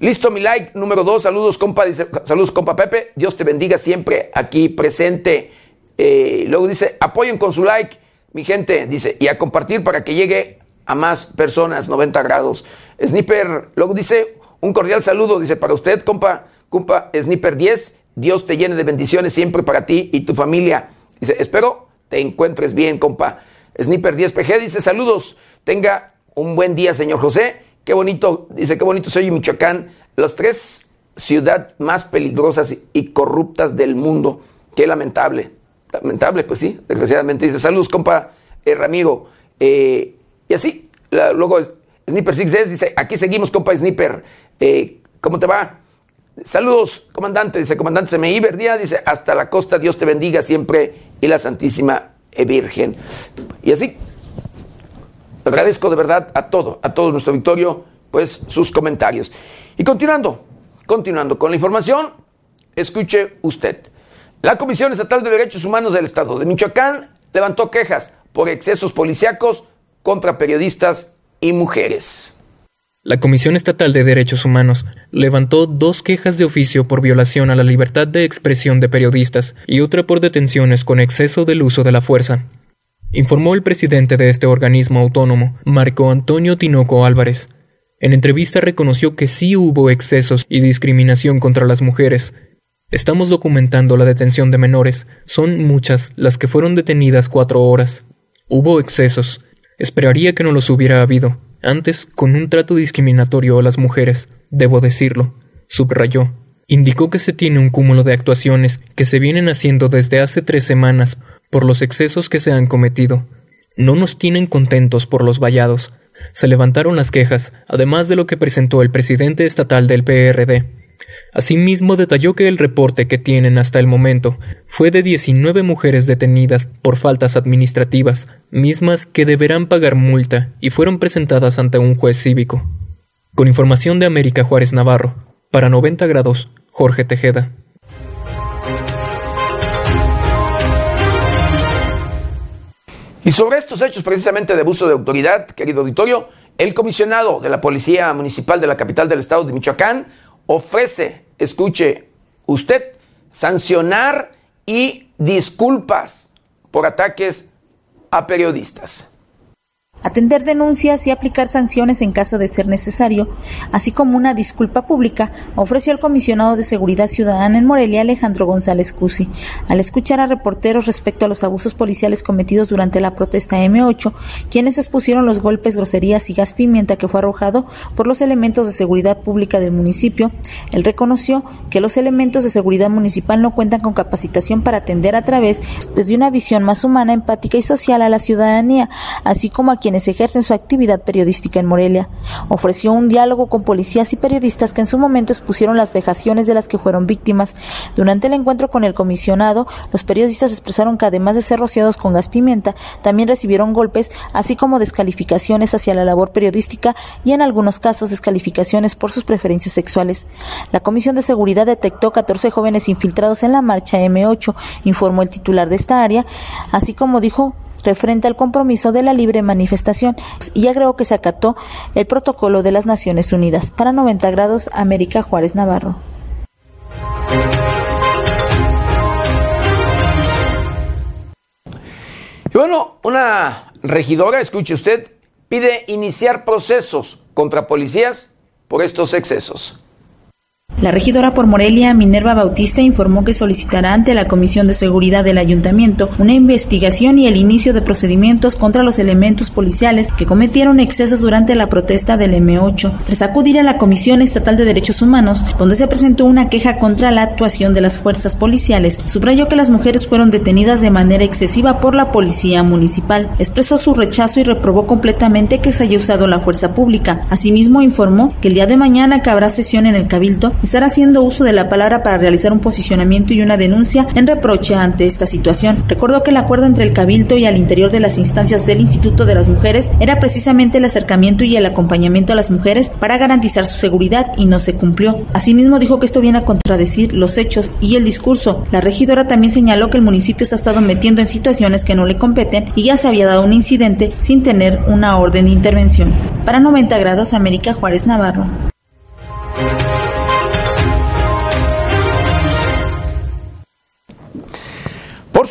Listo, mi like número 2. Saludos, compa. Dice: Saludos, compa Pepe. Dios te bendiga siempre aquí presente. Eh, luego dice: Apoyen con su like, mi gente. Dice: Y a compartir para que llegue a más personas. 90 grados. Sniper, luego dice: Un cordial saludo. Dice: Para usted, compa. Compa Sniper 10, Dios te llene de bendiciones siempre para ti y tu familia. Dice, espero te encuentres bien, compa. Sniper 10 PG dice, saludos, tenga un buen día, señor José. Qué bonito, dice, qué bonito soy Michoacán. Las tres ciudades más peligrosas y corruptas del mundo. Qué lamentable. Lamentable, pues sí, desgraciadamente. Dice, saludos, compa eh, Ramiro. Eh, y así, luego Sniper 6 dice, aquí seguimos, compa Sniper. Eh, ¿Cómo te va? Saludos, comandante, dice comandante Semeí Verdía, dice, hasta la costa, Dios te bendiga siempre y la Santísima Virgen. Y así, agradezco de verdad a todo, a todo nuestro Victorio, pues sus comentarios. Y continuando, continuando con la información, escuche usted. La Comisión Estatal de Derechos Humanos del Estado de Michoacán levantó quejas por excesos policíacos contra periodistas y mujeres. La Comisión Estatal de Derechos Humanos levantó dos quejas de oficio por violación a la libertad de expresión de periodistas y otra por detenciones con exceso del uso de la fuerza. Informó el presidente de este organismo autónomo, Marco Antonio Tinoco Álvarez. En entrevista reconoció que sí hubo excesos y discriminación contra las mujeres. Estamos documentando la detención de menores. Son muchas las que fueron detenidas cuatro horas. Hubo excesos. Esperaría que no los hubiera habido antes con un trato discriminatorio a las mujeres, debo decirlo, subrayó. Indicó que se tiene un cúmulo de actuaciones que se vienen haciendo desde hace tres semanas por los excesos que se han cometido. No nos tienen contentos por los vallados. Se levantaron las quejas, además de lo que presentó el presidente estatal del PRD. Asimismo, detalló que el reporte que tienen hasta el momento fue de 19 mujeres detenidas por faltas administrativas, mismas que deberán pagar multa y fueron presentadas ante un juez cívico. Con información de América Juárez Navarro, para 90 grados, Jorge Tejeda. Y sobre estos hechos precisamente de abuso de autoridad, querido auditorio, el comisionado de la Policía Municipal de la capital del estado de Michoacán ofrece, escuche usted, sancionar y disculpas por ataques a periodistas atender denuncias y aplicar sanciones en caso de ser necesario, así como una disculpa pública, ofreció el comisionado de Seguridad Ciudadana en Morelia, Alejandro González Cusi. Al escuchar a reporteros respecto a los abusos policiales cometidos durante la protesta M8, quienes expusieron los golpes, groserías y gas pimienta que fue arrojado por los elementos de seguridad pública del municipio, él reconoció que los elementos de seguridad municipal no cuentan con capacitación para atender a través desde una visión más humana, empática y social a la ciudadanía, así como a quienes quienes ejercen su actividad periodística en Morelia. Ofreció un diálogo con policías y periodistas que en su momento expusieron las vejaciones de las que fueron víctimas. Durante el encuentro con el comisionado, los periodistas expresaron que además de ser rociados con gas pimienta, también recibieron golpes, así como descalificaciones hacia la labor periodística y en algunos casos descalificaciones por sus preferencias sexuales. La Comisión de Seguridad detectó 14 jóvenes infiltrados en la marcha M8, informó el titular de esta área, así como dijo referente al compromiso de la libre manifestación y agregó que se acató el protocolo de las Naciones Unidas. Para 90 grados, América Juárez Navarro. Y bueno, una regidora, escuche usted, pide iniciar procesos contra policías por estos excesos. La regidora por Morelia, Minerva Bautista, informó que solicitará ante la Comisión de Seguridad del Ayuntamiento una investigación y el inicio de procedimientos contra los elementos policiales que cometieron excesos durante la protesta del M8. Tras acudir a la Comisión Estatal de Derechos Humanos, donde se presentó una queja contra la actuación de las fuerzas policiales, subrayó que las mujeres fueron detenidas de manera excesiva por la policía municipal. Expresó su rechazo y reprobó completamente que se haya usado la fuerza pública. Asimismo, informó que el día de mañana que habrá sesión en el Cabildo estar haciendo uso de la palabra para realizar un posicionamiento y una denuncia en reproche ante esta situación. Recordó que el acuerdo entre el Cabildo y al interior de las instancias del Instituto de las Mujeres era precisamente el acercamiento y el acompañamiento a las mujeres para garantizar su seguridad y no se cumplió. Asimismo dijo que esto viene a contradecir los hechos y el discurso. La regidora también señaló que el municipio se ha estado metiendo en situaciones que no le competen y ya se había dado un incidente sin tener una orden de intervención. Para 90 grados América Juárez Navarro.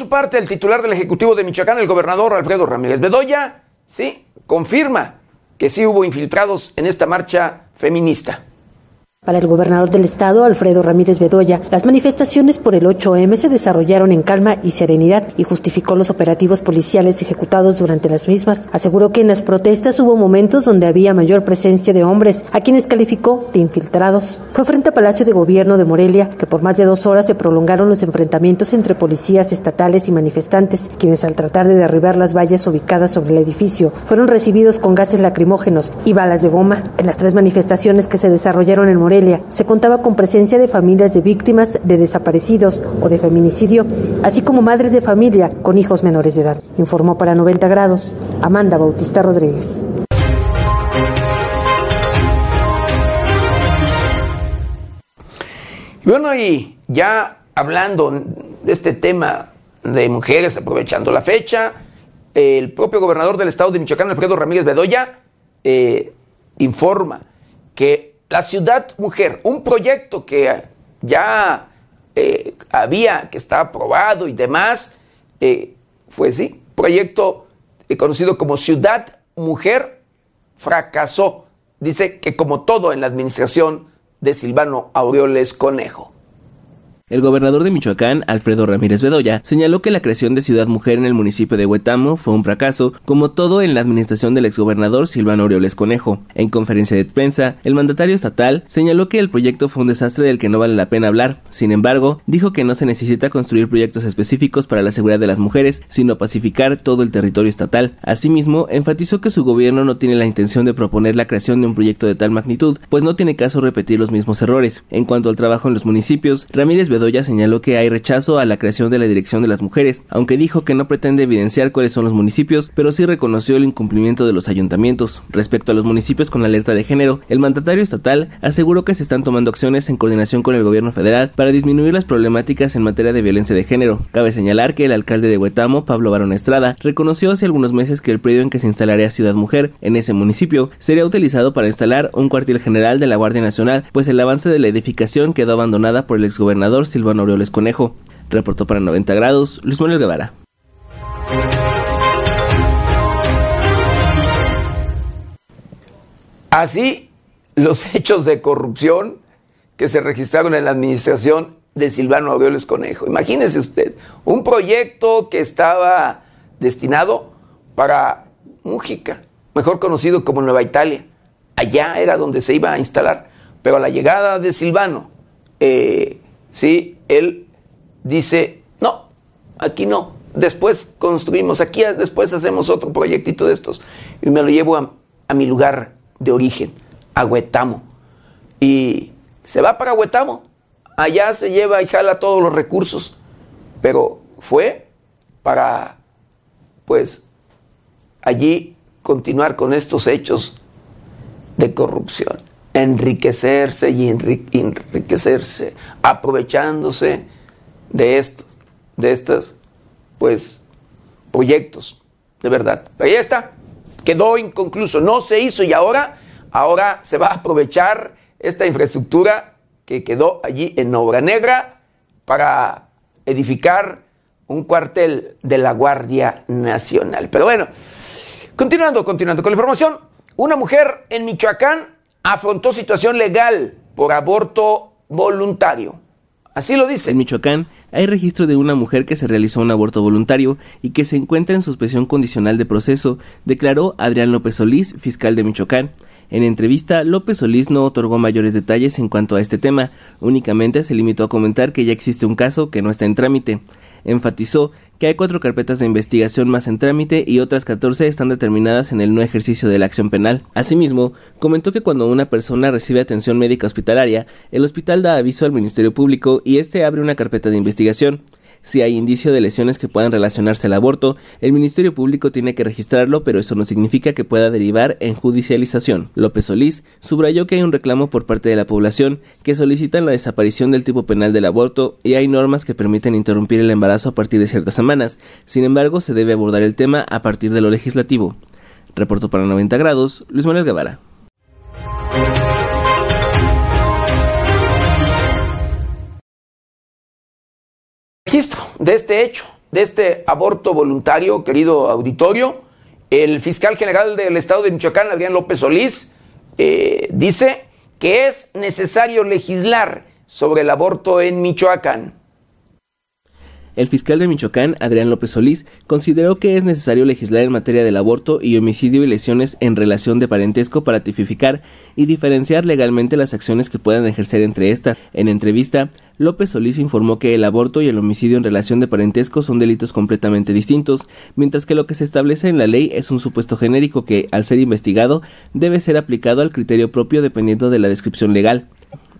Parte, el titular del Ejecutivo de Michoacán, el gobernador Alfredo Ramírez Bedoya, sí, confirma que sí hubo infiltrados en esta marcha feminista. Para el gobernador del estado, Alfredo Ramírez Bedoya, las manifestaciones por el 8M se desarrollaron en calma y serenidad y justificó los operativos policiales ejecutados durante las mismas. Aseguró que en las protestas hubo momentos donde había mayor presencia de hombres, a quienes calificó de infiltrados. Fue frente a Palacio de Gobierno de Morelia que por más de dos horas se prolongaron los enfrentamientos entre policías estatales y manifestantes, quienes al tratar de derribar las vallas ubicadas sobre el edificio fueron recibidos con gases lacrimógenos y balas de goma. En las tres manifestaciones que se desarrollaron en Morelia, se contaba con presencia de familias de víctimas de desaparecidos o de feminicidio, así como madres de familia con hijos menores de edad. Informó para 90 grados Amanda Bautista Rodríguez. Bueno, y ya hablando de este tema de mujeres, aprovechando la fecha, el propio gobernador del estado de Michoacán, Alfredo Ramírez Bedoya, eh, informa que la ciudad mujer, un proyecto que ya eh, había, que estaba aprobado y demás, eh, fue sí, proyecto eh, conocido como Ciudad Mujer, fracasó. Dice que como todo en la administración de Silvano Aureoles Conejo. El gobernador de Michoacán, Alfredo Ramírez Bedoya, señaló que la creación de Ciudad Mujer en el municipio de Huetamo fue un fracaso, como todo en la administración del exgobernador Silvano Aureoles Conejo. En conferencia de prensa, el mandatario estatal señaló que el proyecto fue un desastre del que no vale la pena hablar. Sin embargo, dijo que no se necesita construir proyectos específicos para la seguridad de las mujeres, sino pacificar todo el territorio estatal. Asimismo, enfatizó que su gobierno no tiene la intención de proponer la creación de un proyecto de tal magnitud, pues no tiene caso repetir los mismos errores. En cuanto al trabajo en los municipios, Ramírez Bedoya señaló que hay rechazo a la creación de la Dirección de las Mujeres, aunque dijo que no pretende evidenciar cuáles son los municipios, pero sí reconoció el incumplimiento de los ayuntamientos. Respecto a los municipios con alerta de género, el mandatario estatal aseguró que se están tomando acciones en coordinación con el gobierno federal para disminuir las problemáticas en materia de violencia de género. Cabe señalar que el alcalde de Huetamo, Pablo Barón Estrada, reconoció hace algunos meses que el predio en que se instalaría Ciudad Mujer en ese municipio sería utilizado para instalar un cuartel general de la Guardia Nacional, pues el avance de la edificación quedó abandonada por el exgobernador Silvano Aureoles Conejo. Reportó para 90 grados Luis Manuel Guevara. Así, los hechos de corrupción que se registraron en la administración de Silvano Aureoles Conejo. Imagínese usted, un proyecto que estaba destinado para Mújica, mejor conocido como Nueva Italia. Allá era donde se iba a instalar. Pero a la llegada de Silvano, eh, sí, él dice, no, aquí no. Después construimos, aquí después hacemos otro proyectito de estos. Y me lo llevo a, a mi lugar de origen, a Huetamo. Y se va para Huetamo. Allá se lleva y jala todos los recursos. Pero fue para, pues, allí continuar con estos hechos de corrupción. Enriquecerse y enriquecerse, aprovechándose de estos, de pues, proyectos, de verdad. Pero ahí está, quedó inconcluso, no se hizo y ahora, ahora se va a aprovechar esta infraestructura que quedó allí en Obra Negra para edificar un cuartel de la Guardia Nacional. Pero bueno, continuando, continuando con la información, una mujer en Michoacán afrontó situación legal por aborto voluntario. Así lo dice. En Michoacán hay registro de una mujer que se realizó un aborto voluntario y que se encuentra en suspensión condicional de proceso, declaró Adrián López Solís, fiscal de Michoacán. En entrevista, López Solís no otorgó mayores detalles en cuanto a este tema, únicamente se limitó a comentar que ya existe un caso que no está en trámite. Enfatizó que hay cuatro carpetas de investigación más en trámite y otras 14 están determinadas en el no ejercicio de la acción penal. Asimismo, comentó que cuando una persona recibe atención médica hospitalaria, el hospital da aviso al Ministerio Público y este abre una carpeta de investigación. Si hay indicio de lesiones que puedan relacionarse al aborto, el Ministerio Público tiene que registrarlo, pero eso no significa que pueda derivar en judicialización. López Solís subrayó que hay un reclamo por parte de la población que solicitan la desaparición del tipo penal del aborto y hay normas que permiten interrumpir el embarazo a partir de ciertas semanas. Sin embargo, se debe abordar el tema a partir de lo legislativo. Reporto para 90 grados, Luis Manuel Guevara. De este hecho, de este aborto voluntario, querido auditorio, el fiscal general del estado de Michoacán, Adrián López Solís, eh, dice que es necesario legislar sobre el aborto en Michoacán. El fiscal de Michoacán, Adrián López Solís, consideró que es necesario legislar en materia del aborto y homicidio y lesiones en relación de parentesco para tipificar y diferenciar legalmente las acciones que puedan ejercer entre estas. En entrevista, López Solís informó que el aborto y el homicidio en relación de parentesco son delitos completamente distintos, mientras que lo que se establece en la ley es un supuesto genérico que, al ser investigado, debe ser aplicado al criterio propio dependiendo de la descripción legal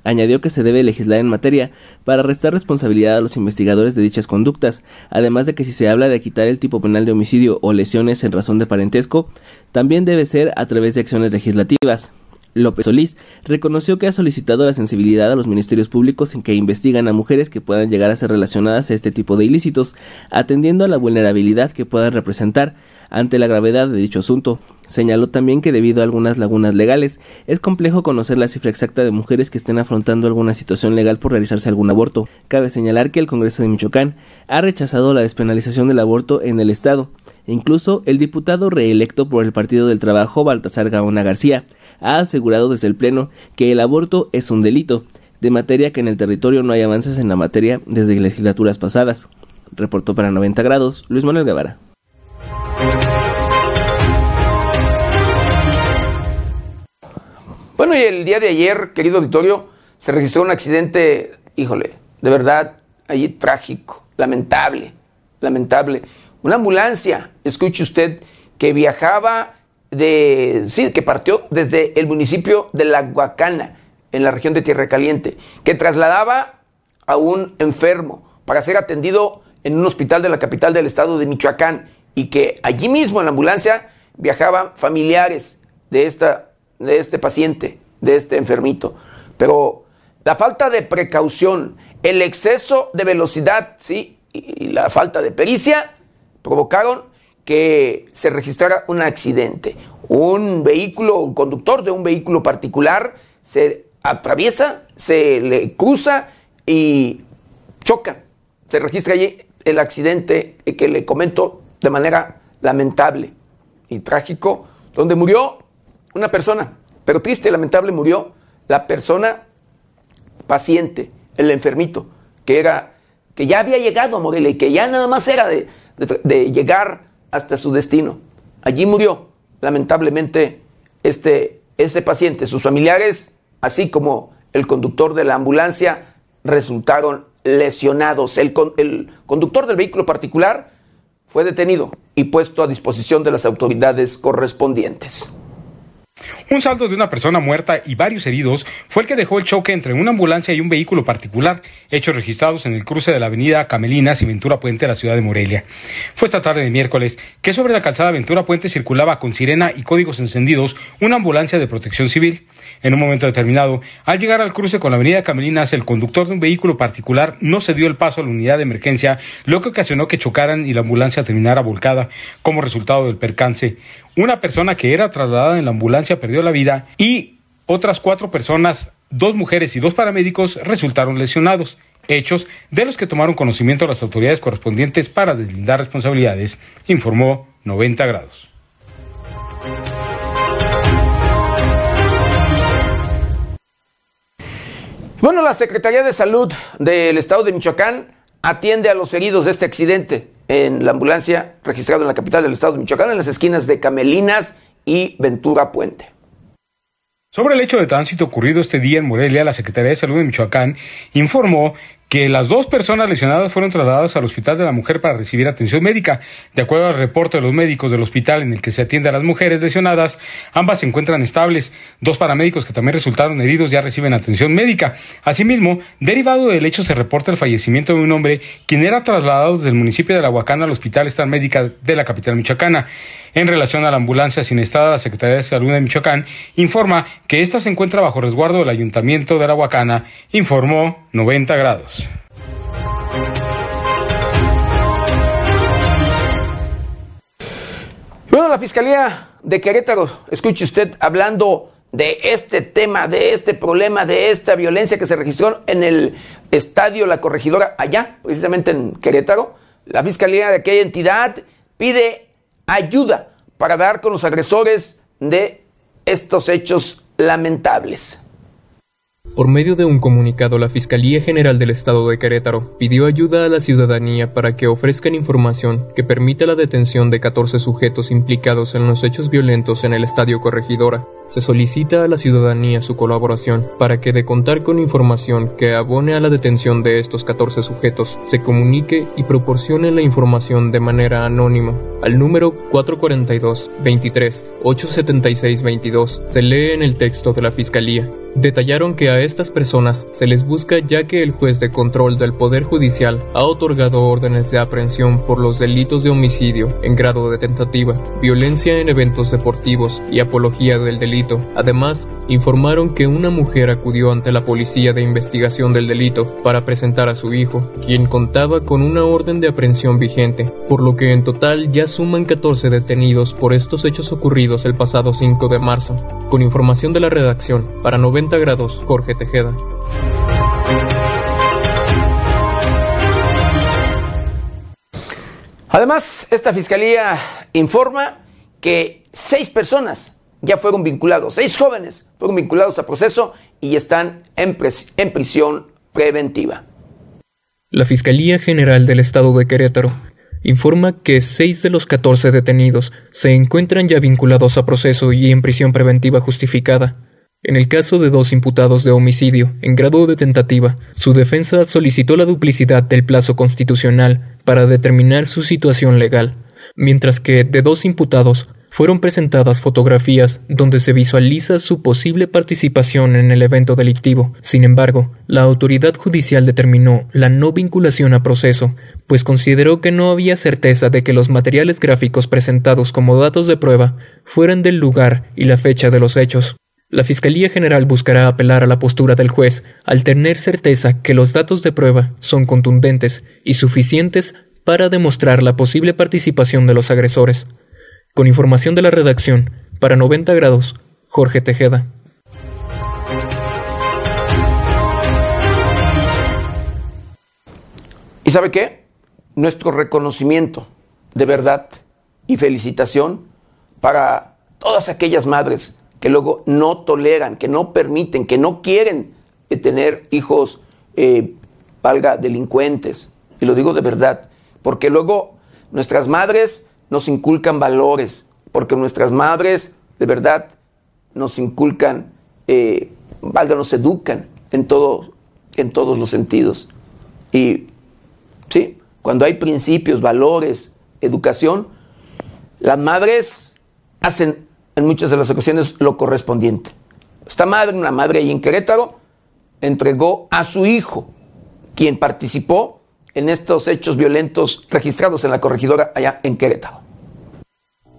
añadió que se debe legislar en materia para restar responsabilidad a los investigadores de dichas conductas, además de que si se habla de quitar el tipo penal de homicidio o lesiones en razón de parentesco, también debe ser a través de acciones legislativas. López Solís reconoció que ha solicitado la sensibilidad a los ministerios públicos en que investigan a mujeres que puedan llegar a ser relacionadas a este tipo de ilícitos, atendiendo a la vulnerabilidad que puedan representar, ante la gravedad de dicho asunto. Señaló también que debido a algunas lagunas legales, es complejo conocer la cifra exacta de mujeres que estén afrontando alguna situación legal por realizarse algún aborto. Cabe señalar que el Congreso de Michoacán ha rechazado la despenalización del aborto en el Estado. Incluso el diputado reelecto por el Partido del Trabajo, Baltasar Gaona García, ha asegurado desde el Pleno que el aborto es un delito, de materia que en el territorio no hay avances en la materia desde legislaturas pasadas. Reportó para 90 grados Luis Manuel Guevara. Bueno, y el día de ayer, querido auditorio, se registró un accidente, híjole, de verdad, allí trágico, lamentable, lamentable. Una ambulancia, escuche usted, que viajaba de, sí, que partió desde el municipio de La Guacana, en la región de Tierra Caliente, que trasladaba a un enfermo para ser atendido en un hospital de la capital del estado de Michoacán y que allí mismo en la ambulancia viajaban familiares de, esta, de este paciente, de este enfermito. Pero la falta de precaución, el exceso de velocidad, ¿sí? y la falta de pericia provocaron que se registrara un accidente. Un vehículo, un conductor de un vehículo particular se atraviesa, se le cruza y choca. Se registra allí el accidente que le comento de manera lamentable y trágico, donde murió una persona, pero triste lamentable murió la persona paciente, el enfermito, que era que ya había llegado a Morelia y que ya nada más era de, de llegar hasta su destino. Allí murió, lamentablemente, este, este paciente. Sus familiares, así como el conductor de la ambulancia, resultaron lesionados. El, el conductor del vehículo particular fue detenido y puesto a disposición de las autoridades correspondientes. Un saldo de una persona muerta y varios heridos fue el que dejó el choque entre una ambulancia y un vehículo particular, hechos registrados en el cruce de la avenida Camelinas y Ventura Puente de la ciudad de Morelia. Fue esta tarde de miércoles que sobre la calzada Ventura Puente circulaba con sirena y códigos encendidos una ambulancia de protección civil. En un momento determinado, al llegar al cruce con la avenida Camelinas, el conductor de un vehículo particular no se dio el paso a la unidad de emergencia, lo que ocasionó que chocaran y la ambulancia terminara volcada como resultado del percance. Una persona que era trasladada en la ambulancia perdió la vida y otras cuatro personas, dos mujeres y dos paramédicos, resultaron lesionados. Hechos de los que tomaron conocimiento las autoridades correspondientes para deslindar responsabilidades, informó 90 grados. Bueno, la Secretaría de Salud del Estado de Michoacán atiende a los heridos de este accidente en la ambulancia registrado en la capital del Estado de Michoacán, en las esquinas de Camelinas y Ventura Puente. Sobre el hecho de tránsito ocurrido este día en Morelia, la Secretaría de Salud de Michoacán informó que las dos personas lesionadas fueron trasladadas al Hospital de la Mujer para recibir atención médica. De acuerdo al reporte de los médicos del hospital en el que se atiende a las mujeres lesionadas, ambas se encuentran estables. Dos paramédicos que también resultaron heridos ya reciben atención médica. Asimismo, derivado del hecho se reporta el fallecimiento de un hombre quien era trasladado desde el municipio de La al Hospital Estar Médica de la capital michoacana. En relación a la ambulancia siniestrada, la Secretaría de Salud de Michoacán informa que ésta se encuentra bajo resguardo del Ayuntamiento de La informó 90 grados. La Fiscalía de Querétaro, escuche usted hablando de este tema, de este problema, de esta violencia que se registró en el estadio La Corregidora, allá, precisamente en Querétaro. La Fiscalía de aquella entidad pide ayuda para dar con los agresores de estos hechos lamentables. Por medio de un comunicado, la Fiscalía General del Estado de Querétaro pidió ayuda a la ciudadanía para que ofrezcan información que permita la detención de 14 sujetos implicados en los hechos violentos en el Estadio Corregidora. Se solicita a la ciudadanía su colaboración para que de contar con información que abone a la detención de estos 14 sujetos, se comunique y proporcione la información de manera anónima. Al número 442 23 876 22 se lee en el texto de la Fiscalía. Detallaron que a estas personas se les busca ya que el juez de control del Poder Judicial ha otorgado órdenes de aprehensión por los delitos de homicidio en grado de tentativa, violencia en eventos deportivos y apología del delito. Además, informaron que una mujer acudió ante la policía de investigación del delito para presentar a su hijo, quien contaba con una orden de aprehensión vigente, por lo que en total ya suman 14 detenidos por estos hechos ocurridos el pasado 5 de marzo. Con información de la redacción, para 90 grados, Jorge Tejeda. Además, esta fiscalía informa que seis personas ya fueron vinculados, seis jóvenes fueron vinculados a proceso y están en, en prisión preventiva. La Fiscalía General del Estado de Querétaro informa que seis de los 14 detenidos se encuentran ya vinculados a proceso y en prisión preventiva justificada. En el caso de dos imputados de homicidio en grado de tentativa, su defensa solicitó la duplicidad del plazo constitucional para determinar su situación legal, mientras que de dos imputados fueron presentadas fotografías donde se visualiza su posible participación en el evento delictivo. Sin embargo, la autoridad judicial determinó la no vinculación a proceso, pues consideró que no había certeza de que los materiales gráficos presentados como datos de prueba fueran del lugar y la fecha de los hechos. La Fiscalía General buscará apelar a la postura del juez al tener certeza que los datos de prueba son contundentes y suficientes para demostrar la posible participación de los agresores. Con información de la redacción, para 90 grados, Jorge Tejeda. ¿Y sabe qué? Nuestro reconocimiento de verdad y felicitación para todas aquellas madres que luego no toleran, que no permiten, que no quieren tener hijos, eh, valga, delincuentes. Y lo digo de verdad, porque luego nuestras madres nos inculcan valores, porque nuestras madres de verdad nos inculcan, eh, valga, nos educan en, en todos los sentidos. Y sí, cuando hay principios, valores, educación, las madres hacen en muchas de las ocasiones lo correspondiente. Esta madre, una madre ahí en Querétaro, entregó a su hijo, quien participó en estos hechos violentos registrados en la corregidora allá en Querétaro.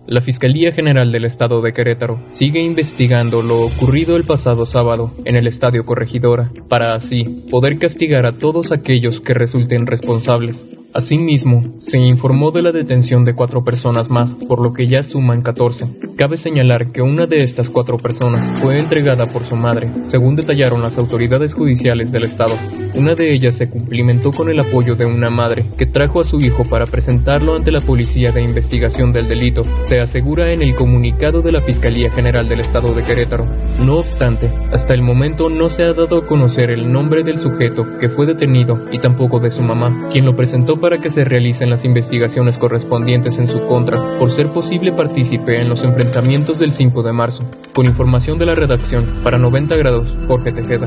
La Fiscalía General del Estado de Querétaro sigue investigando lo ocurrido el pasado sábado en el Estadio Corregidora, para así poder castigar a todos aquellos que resulten responsables. Asimismo, se informó de la detención de cuatro personas más, por lo que ya suman 14. Cabe señalar que una de estas cuatro personas fue entregada por su madre, según detallaron las autoridades judiciales del Estado. Una de ellas se cumplimentó con el apoyo de una madre que trajo a su hijo para presentarlo ante la Policía de Investigación del Delito, asegura en el comunicado de la Fiscalía General del Estado de Querétaro. No obstante, hasta el momento no se ha dado a conocer el nombre del sujeto que fue detenido y tampoco de su mamá, quien lo presentó para que se realicen las investigaciones correspondientes en su contra por ser posible partícipe en los enfrentamientos del 5 de marzo. Con información de la redacción, para 90 grados, Jorge Tejeda.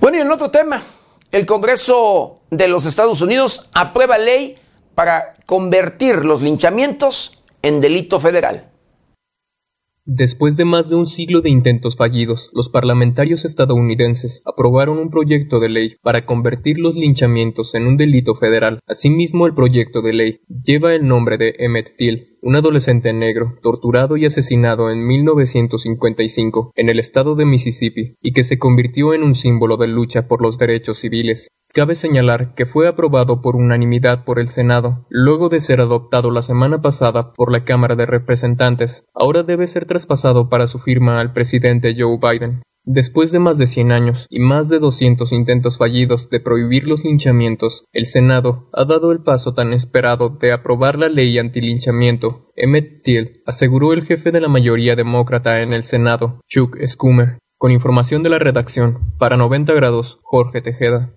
Bueno, y en otro tema, el Congreso de los Estados Unidos aprueba ley para convertir los linchamientos en delito federal. Después de más de un siglo de intentos fallidos, los parlamentarios estadounidenses aprobaron un proyecto de ley para convertir los linchamientos en un delito federal. Asimismo, el proyecto de ley lleva el nombre de Emmett Till, un adolescente negro torturado y asesinado en 1955 en el estado de Mississippi y que se convirtió en un símbolo de lucha por los derechos civiles. Cabe señalar que fue aprobado por unanimidad por el Senado, luego de ser adoptado la semana pasada por la Cámara de Representantes. Ahora debe ser traspasado para su firma al presidente Joe Biden. Después de más de 100 años y más de 200 intentos fallidos de prohibir los linchamientos, el Senado ha dado el paso tan esperado de aprobar la ley antilinchamiento. Emmett Till aseguró el jefe de la mayoría demócrata en el Senado, Chuck Schumer. Con información de la redacción, para 90 grados, Jorge Tejeda.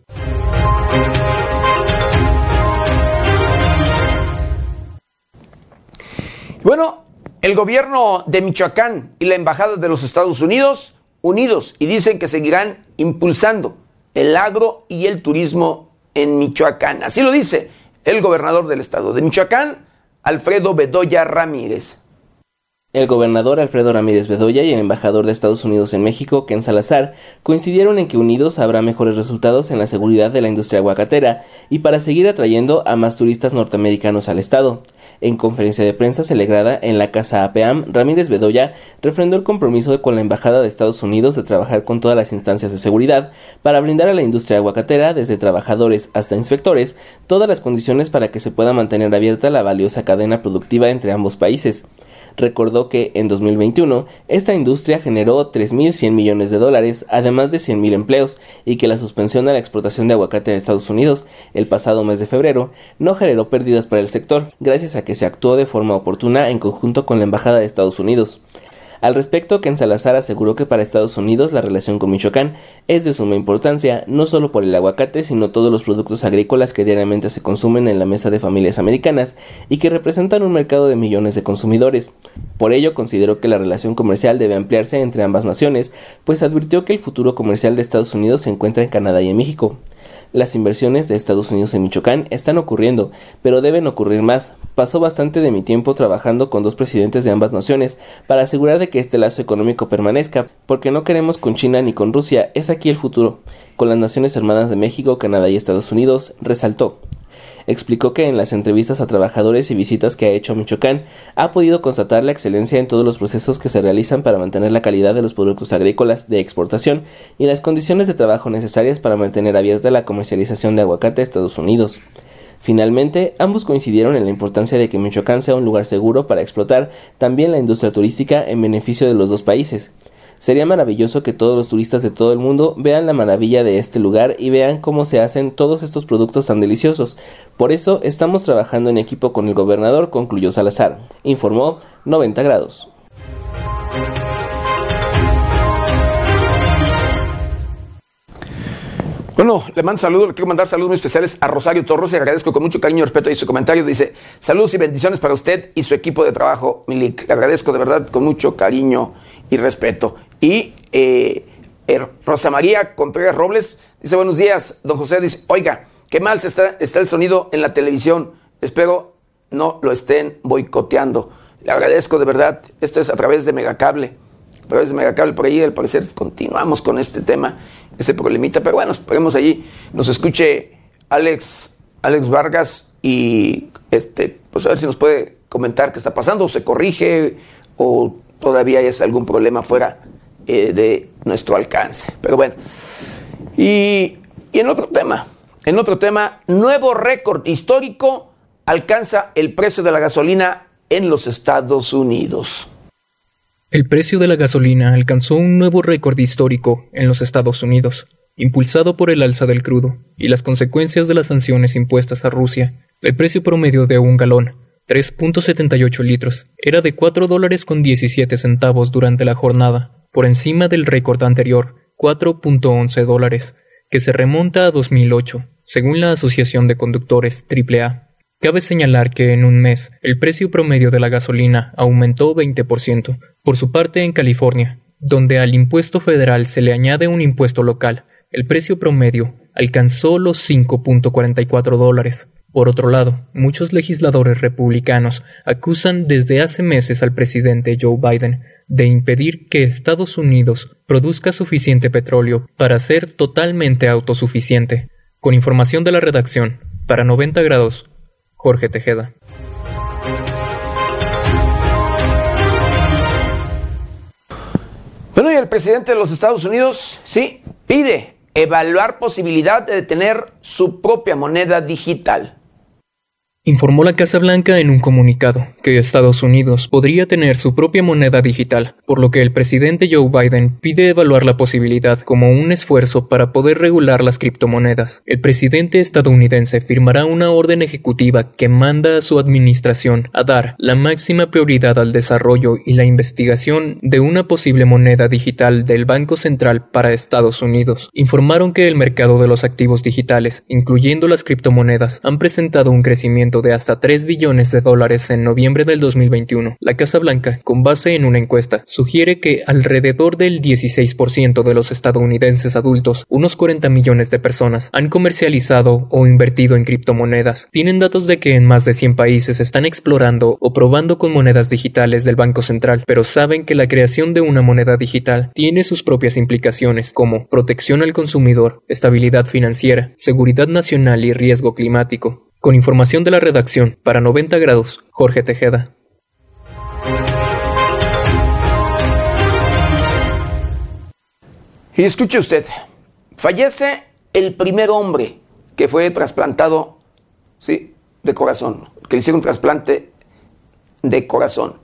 Bueno, el gobierno de Michoacán y la Embajada de los Estados Unidos unidos y dicen que seguirán impulsando el agro y el turismo en Michoacán. Así lo dice el gobernador del estado de Michoacán, Alfredo Bedoya Ramírez. El gobernador Alfredo Ramírez Bedoya y el embajador de Estados Unidos en México, Ken Salazar, coincidieron en que unidos habrá mejores resultados en la seguridad de la industria aguacatera y para seguir atrayendo a más turistas norteamericanos al estado. En conferencia de prensa celebrada en la Casa APEAM, Ramírez Bedoya refrendó el compromiso con la Embajada de Estados Unidos de trabajar con todas las instancias de seguridad para brindar a la industria aguacatera, desde trabajadores hasta inspectores, todas las condiciones para que se pueda mantener abierta la valiosa cadena productiva entre ambos países recordó que en 2021 esta industria generó 3.100 millones de dólares, además de 100.000 empleos, y que la suspensión de la exportación de aguacate de Estados Unidos el pasado mes de febrero no generó pérdidas para el sector, gracias a que se actuó de forma oportuna en conjunto con la Embajada de Estados Unidos. Al respecto, Ken Salazar aseguró que para Estados Unidos la relación con Michoacán es de suma importancia, no solo por el aguacate, sino todos los productos agrícolas que diariamente se consumen en la mesa de familias americanas y que representan un mercado de millones de consumidores. Por ello, consideró que la relación comercial debe ampliarse entre ambas naciones, pues advirtió que el futuro comercial de Estados Unidos se encuentra en Canadá y en México. Las inversiones de Estados Unidos en Michoacán están ocurriendo, pero deben ocurrir más. Pasó bastante de mi tiempo trabajando con dos presidentes de ambas naciones para asegurar de que este lazo económico permanezca, porque no queremos con China ni con Rusia, es aquí el futuro. Con las Naciones Hermanas de México, Canadá y Estados Unidos, resaltó explicó que en las entrevistas a trabajadores y visitas que ha hecho a Michoacán ha podido constatar la excelencia en todos los procesos que se realizan para mantener la calidad de los productos agrícolas de exportación y las condiciones de trabajo necesarias para mantener abierta la comercialización de aguacate a Estados Unidos. Finalmente, ambos coincidieron en la importancia de que Michoacán sea un lugar seguro para explotar también la industria turística en beneficio de los dos países. Sería maravilloso que todos los turistas de todo el mundo vean la maravilla de este lugar y vean cómo se hacen todos estos productos tan deliciosos. Por eso estamos trabajando en equipo con el gobernador, concluyó Salazar. Informó 90 grados. Bueno, le mando saludos, le quiero mandar saludos muy especiales a Rosario Torres y agradezco con mucho cariño y respeto y su comentario. Dice, saludos y bendiciones para usted y su equipo de trabajo, Milik. Le agradezco de verdad con mucho cariño y respeto. Y eh, er, Rosa María Contreras Robles dice, buenos días, don José dice, oiga, qué mal se está, está el sonido en la televisión, espero no lo estén boicoteando. Le agradezco de verdad, esto es a través de Megacable, a través de Megacable, por ahí al parecer continuamos con este tema, ese problemita, pero bueno, esperemos allí, nos escuche Alex, Alex Vargas y este, pues a ver si nos puede comentar qué está pasando, o se corrige, o todavía es algún problema fuera eh, de nuestro alcance. Pero bueno, y, y en otro tema, en otro tema, nuevo récord histórico alcanza el precio de la gasolina en los Estados Unidos. El precio de la gasolina alcanzó un nuevo récord histórico en los Estados Unidos, impulsado por el alza del crudo y las consecuencias de las sanciones impuestas a Rusia. El precio promedio de un galón 3.78 litros. Era de 4 dólares con 17 centavos durante la jornada, por encima del récord anterior, 4.11 dólares, que se remonta a 2008, según la Asociación de Conductores AAA. Cabe señalar que en un mes el precio promedio de la gasolina aumentó 20%. Por su parte, en California, donde al impuesto federal se le añade un impuesto local, el precio promedio alcanzó los 5.44 dólares, por otro lado, muchos legisladores republicanos acusan desde hace meses al presidente Joe Biden de impedir que Estados Unidos produzca suficiente petróleo para ser totalmente autosuficiente. Con información de la redacción, para 90 grados, Jorge Tejeda. Bueno, y el presidente de los Estados Unidos, sí, pide evaluar posibilidad de tener su propia moneda digital. Informó la Casa Blanca en un comunicado que Estados Unidos podría tener su propia moneda digital, por lo que el presidente Joe Biden pide evaluar la posibilidad como un esfuerzo para poder regular las criptomonedas. El presidente estadounidense firmará una orden ejecutiva que manda a su administración a dar la máxima prioridad al desarrollo y la investigación de una posible moneda digital del Banco Central para Estados Unidos. Informaron que el mercado de los activos digitales, incluyendo las criptomonedas, han presentado un crecimiento de hasta 3 billones de dólares en noviembre del 2021. La Casa Blanca, con base en una encuesta, sugiere que alrededor del 16% de los estadounidenses adultos, unos 40 millones de personas, han comercializado o invertido en criptomonedas. Tienen datos de que en más de 100 países están explorando o probando con monedas digitales del Banco Central, pero saben que la creación de una moneda digital tiene sus propias implicaciones como protección al consumidor, estabilidad financiera, seguridad nacional y riesgo climático. Con información de la redacción, para 90 grados, Jorge Tejeda. Y escuche usted, fallece el primer hombre que fue trasplantado, sí, de corazón, que le hicieron un trasplante de corazón.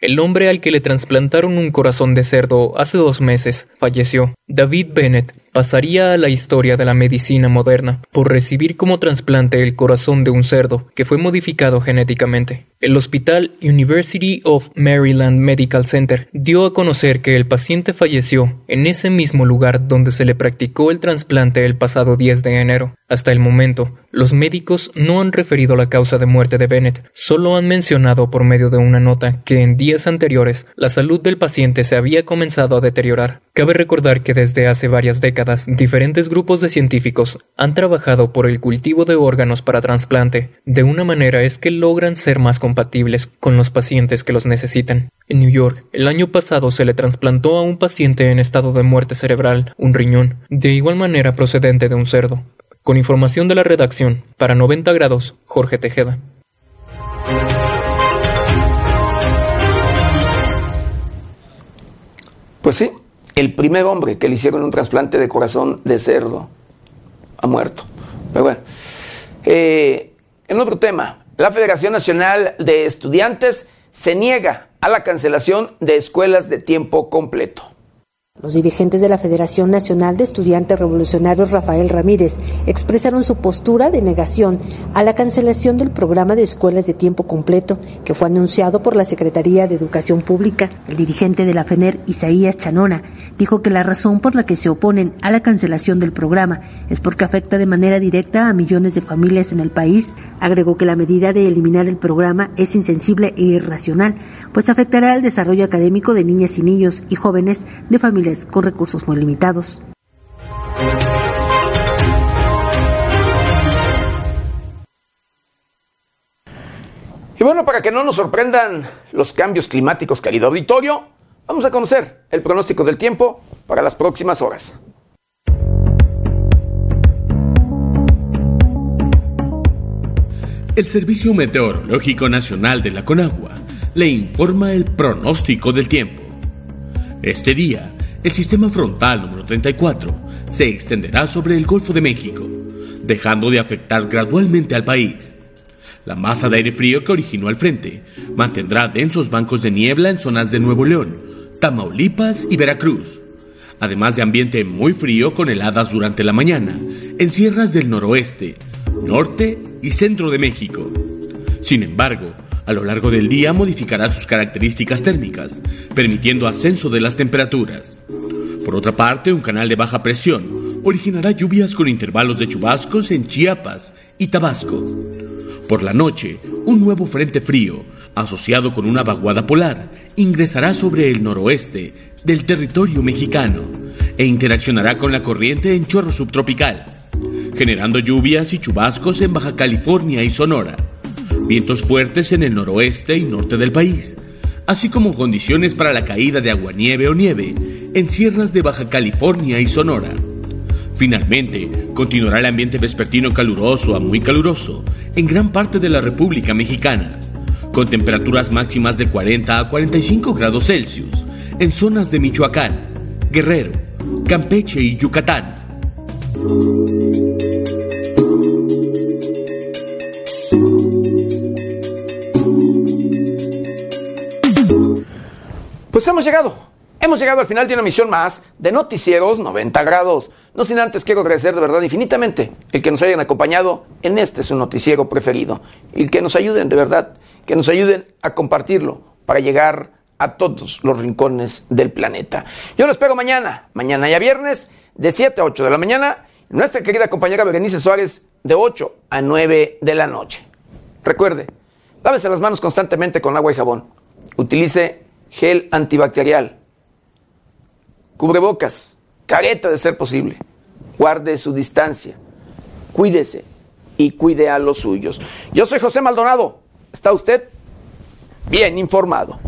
El hombre al que le trasplantaron un corazón de cerdo hace dos meses falleció. David Bennett pasaría a la historia de la medicina moderna por recibir como trasplante el corazón de un cerdo que fue modificado genéticamente. El Hospital University of Maryland Medical Center dio a conocer que el paciente falleció en ese mismo lugar donde se le practicó el trasplante el pasado 10 de enero. Hasta el momento, los médicos no han referido la causa de muerte de Bennett, solo han mencionado por medio de una nota que en días anteriores la salud del paciente se había comenzado a deteriorar. Cabe recordar que desde hace varias décadas diferentes grupos de científicos han trabajado por el cultivo de órganos para trasplante. De una manera es que logran ser más compatibles con los pacientes que los necesitan. En New York, el año pasado se le trasplantó a un paciente en estado de muerte cerebral un riñón, de igual manera procedente de un cerdo. Con información de la redacción, para 90 grados, Jorge Tejeda. Pues sí, el primer hombre que le hicieron un trasplante de corazón de cerdo ha muerto. Pero bueno, eh, en otro tema, la Federación Nacional de Estudiantes se niega a la cancelación de escuelas de tiempo completo. Los dirigentes de la Federación Nacional de Estudiantes Revolucionarios Rafael Ramírez expresaron su postura de negación a la cancelación del programa de escuelas de tiempo completo que fue anunciado por la Secretaría de Educación Pública. El dirigente de la FENER, Isaías Chanona, dijo que la razón por la que se oponen a la cancelación del programa es porque afecta de manera directa a millones de familias en el país. Agregó que la medida de eliminar el programa es insensible e irracional, pues afectará al desarrollo académico de niñas y niños y jóvenes de familias con recursos muy limitados. Y bueno, para que no nos sorprendan los cambios climáticos, querido auditorio, vamos a conocer el pronóstico del tiempo para las próximas horas. El Servicio Meteorológico Nacional de la Conagua le informa el pronóstico del tiempo. Este día, el sistema frontal número 34 se extenderá sobre el Golfo de México, dejando de afectar gradualmente al país. La masa de aire frío que originó el frente mantendrá densos bancos de niebla en zonas de Nuevo León, Tamaulipas y Veracruz, además de ambiente muy frío con heladas durante la mañana en sierras del noroeste, norte y centro de México. Sin embargo, a lo largo del día modificará sus características térmicas, permitiendo ascenso de las temperaturas. Por otra parte, un canal de baja presión originará lluvias con intervalos de chubascos en Chiapas y Tabasco. Por la noche, un nuevo frente frío, asociado con una vaguada polar, ingresará sobre el noroeste del territorio mexicano e interaccionará con la corriente en chorro subtropical, generando lluvias y chubascos en Baja California y Sonora vientos fuertes en el noroeste y norte del país, así como condiciones para la caída de aguanieve o nieve en sierras de Baja California y Sonora. Finalmente, continuará el ambiente vespertino caluroso a muy caluroso en gran parte de la República Mexicana, con temperaturas máximas de 40 a 45 grados Celsius en zonas de Michoacán, Guerrero, Campeche y Yucatán. Pues hemos llegado. Hemos llegado al final de una misión más de Noticieros 90 grados. No sin antes quiero agradecer de verdad infinitamente el que nos hayan acompañado en este su noticiero preferido y que nos ayuden de verdad, que nos ayuden a compartirlo para llegar a todos los rincones del planeta. Yo lo espero mañana, mañana ya viernes, de 7 a 8 de la mañana, nuestra querida compañera Berenice Suárez de 8 a 9 de la noche. Recuerde, lávese las manos constantemente con agua y jabón. Utilice gel antibacterial, cubrebocas, careta de ser posible. Guarde su distancia, cuídese y cuide a los suyos. Yo soy José Maldonado. ¿Está usted bien informado?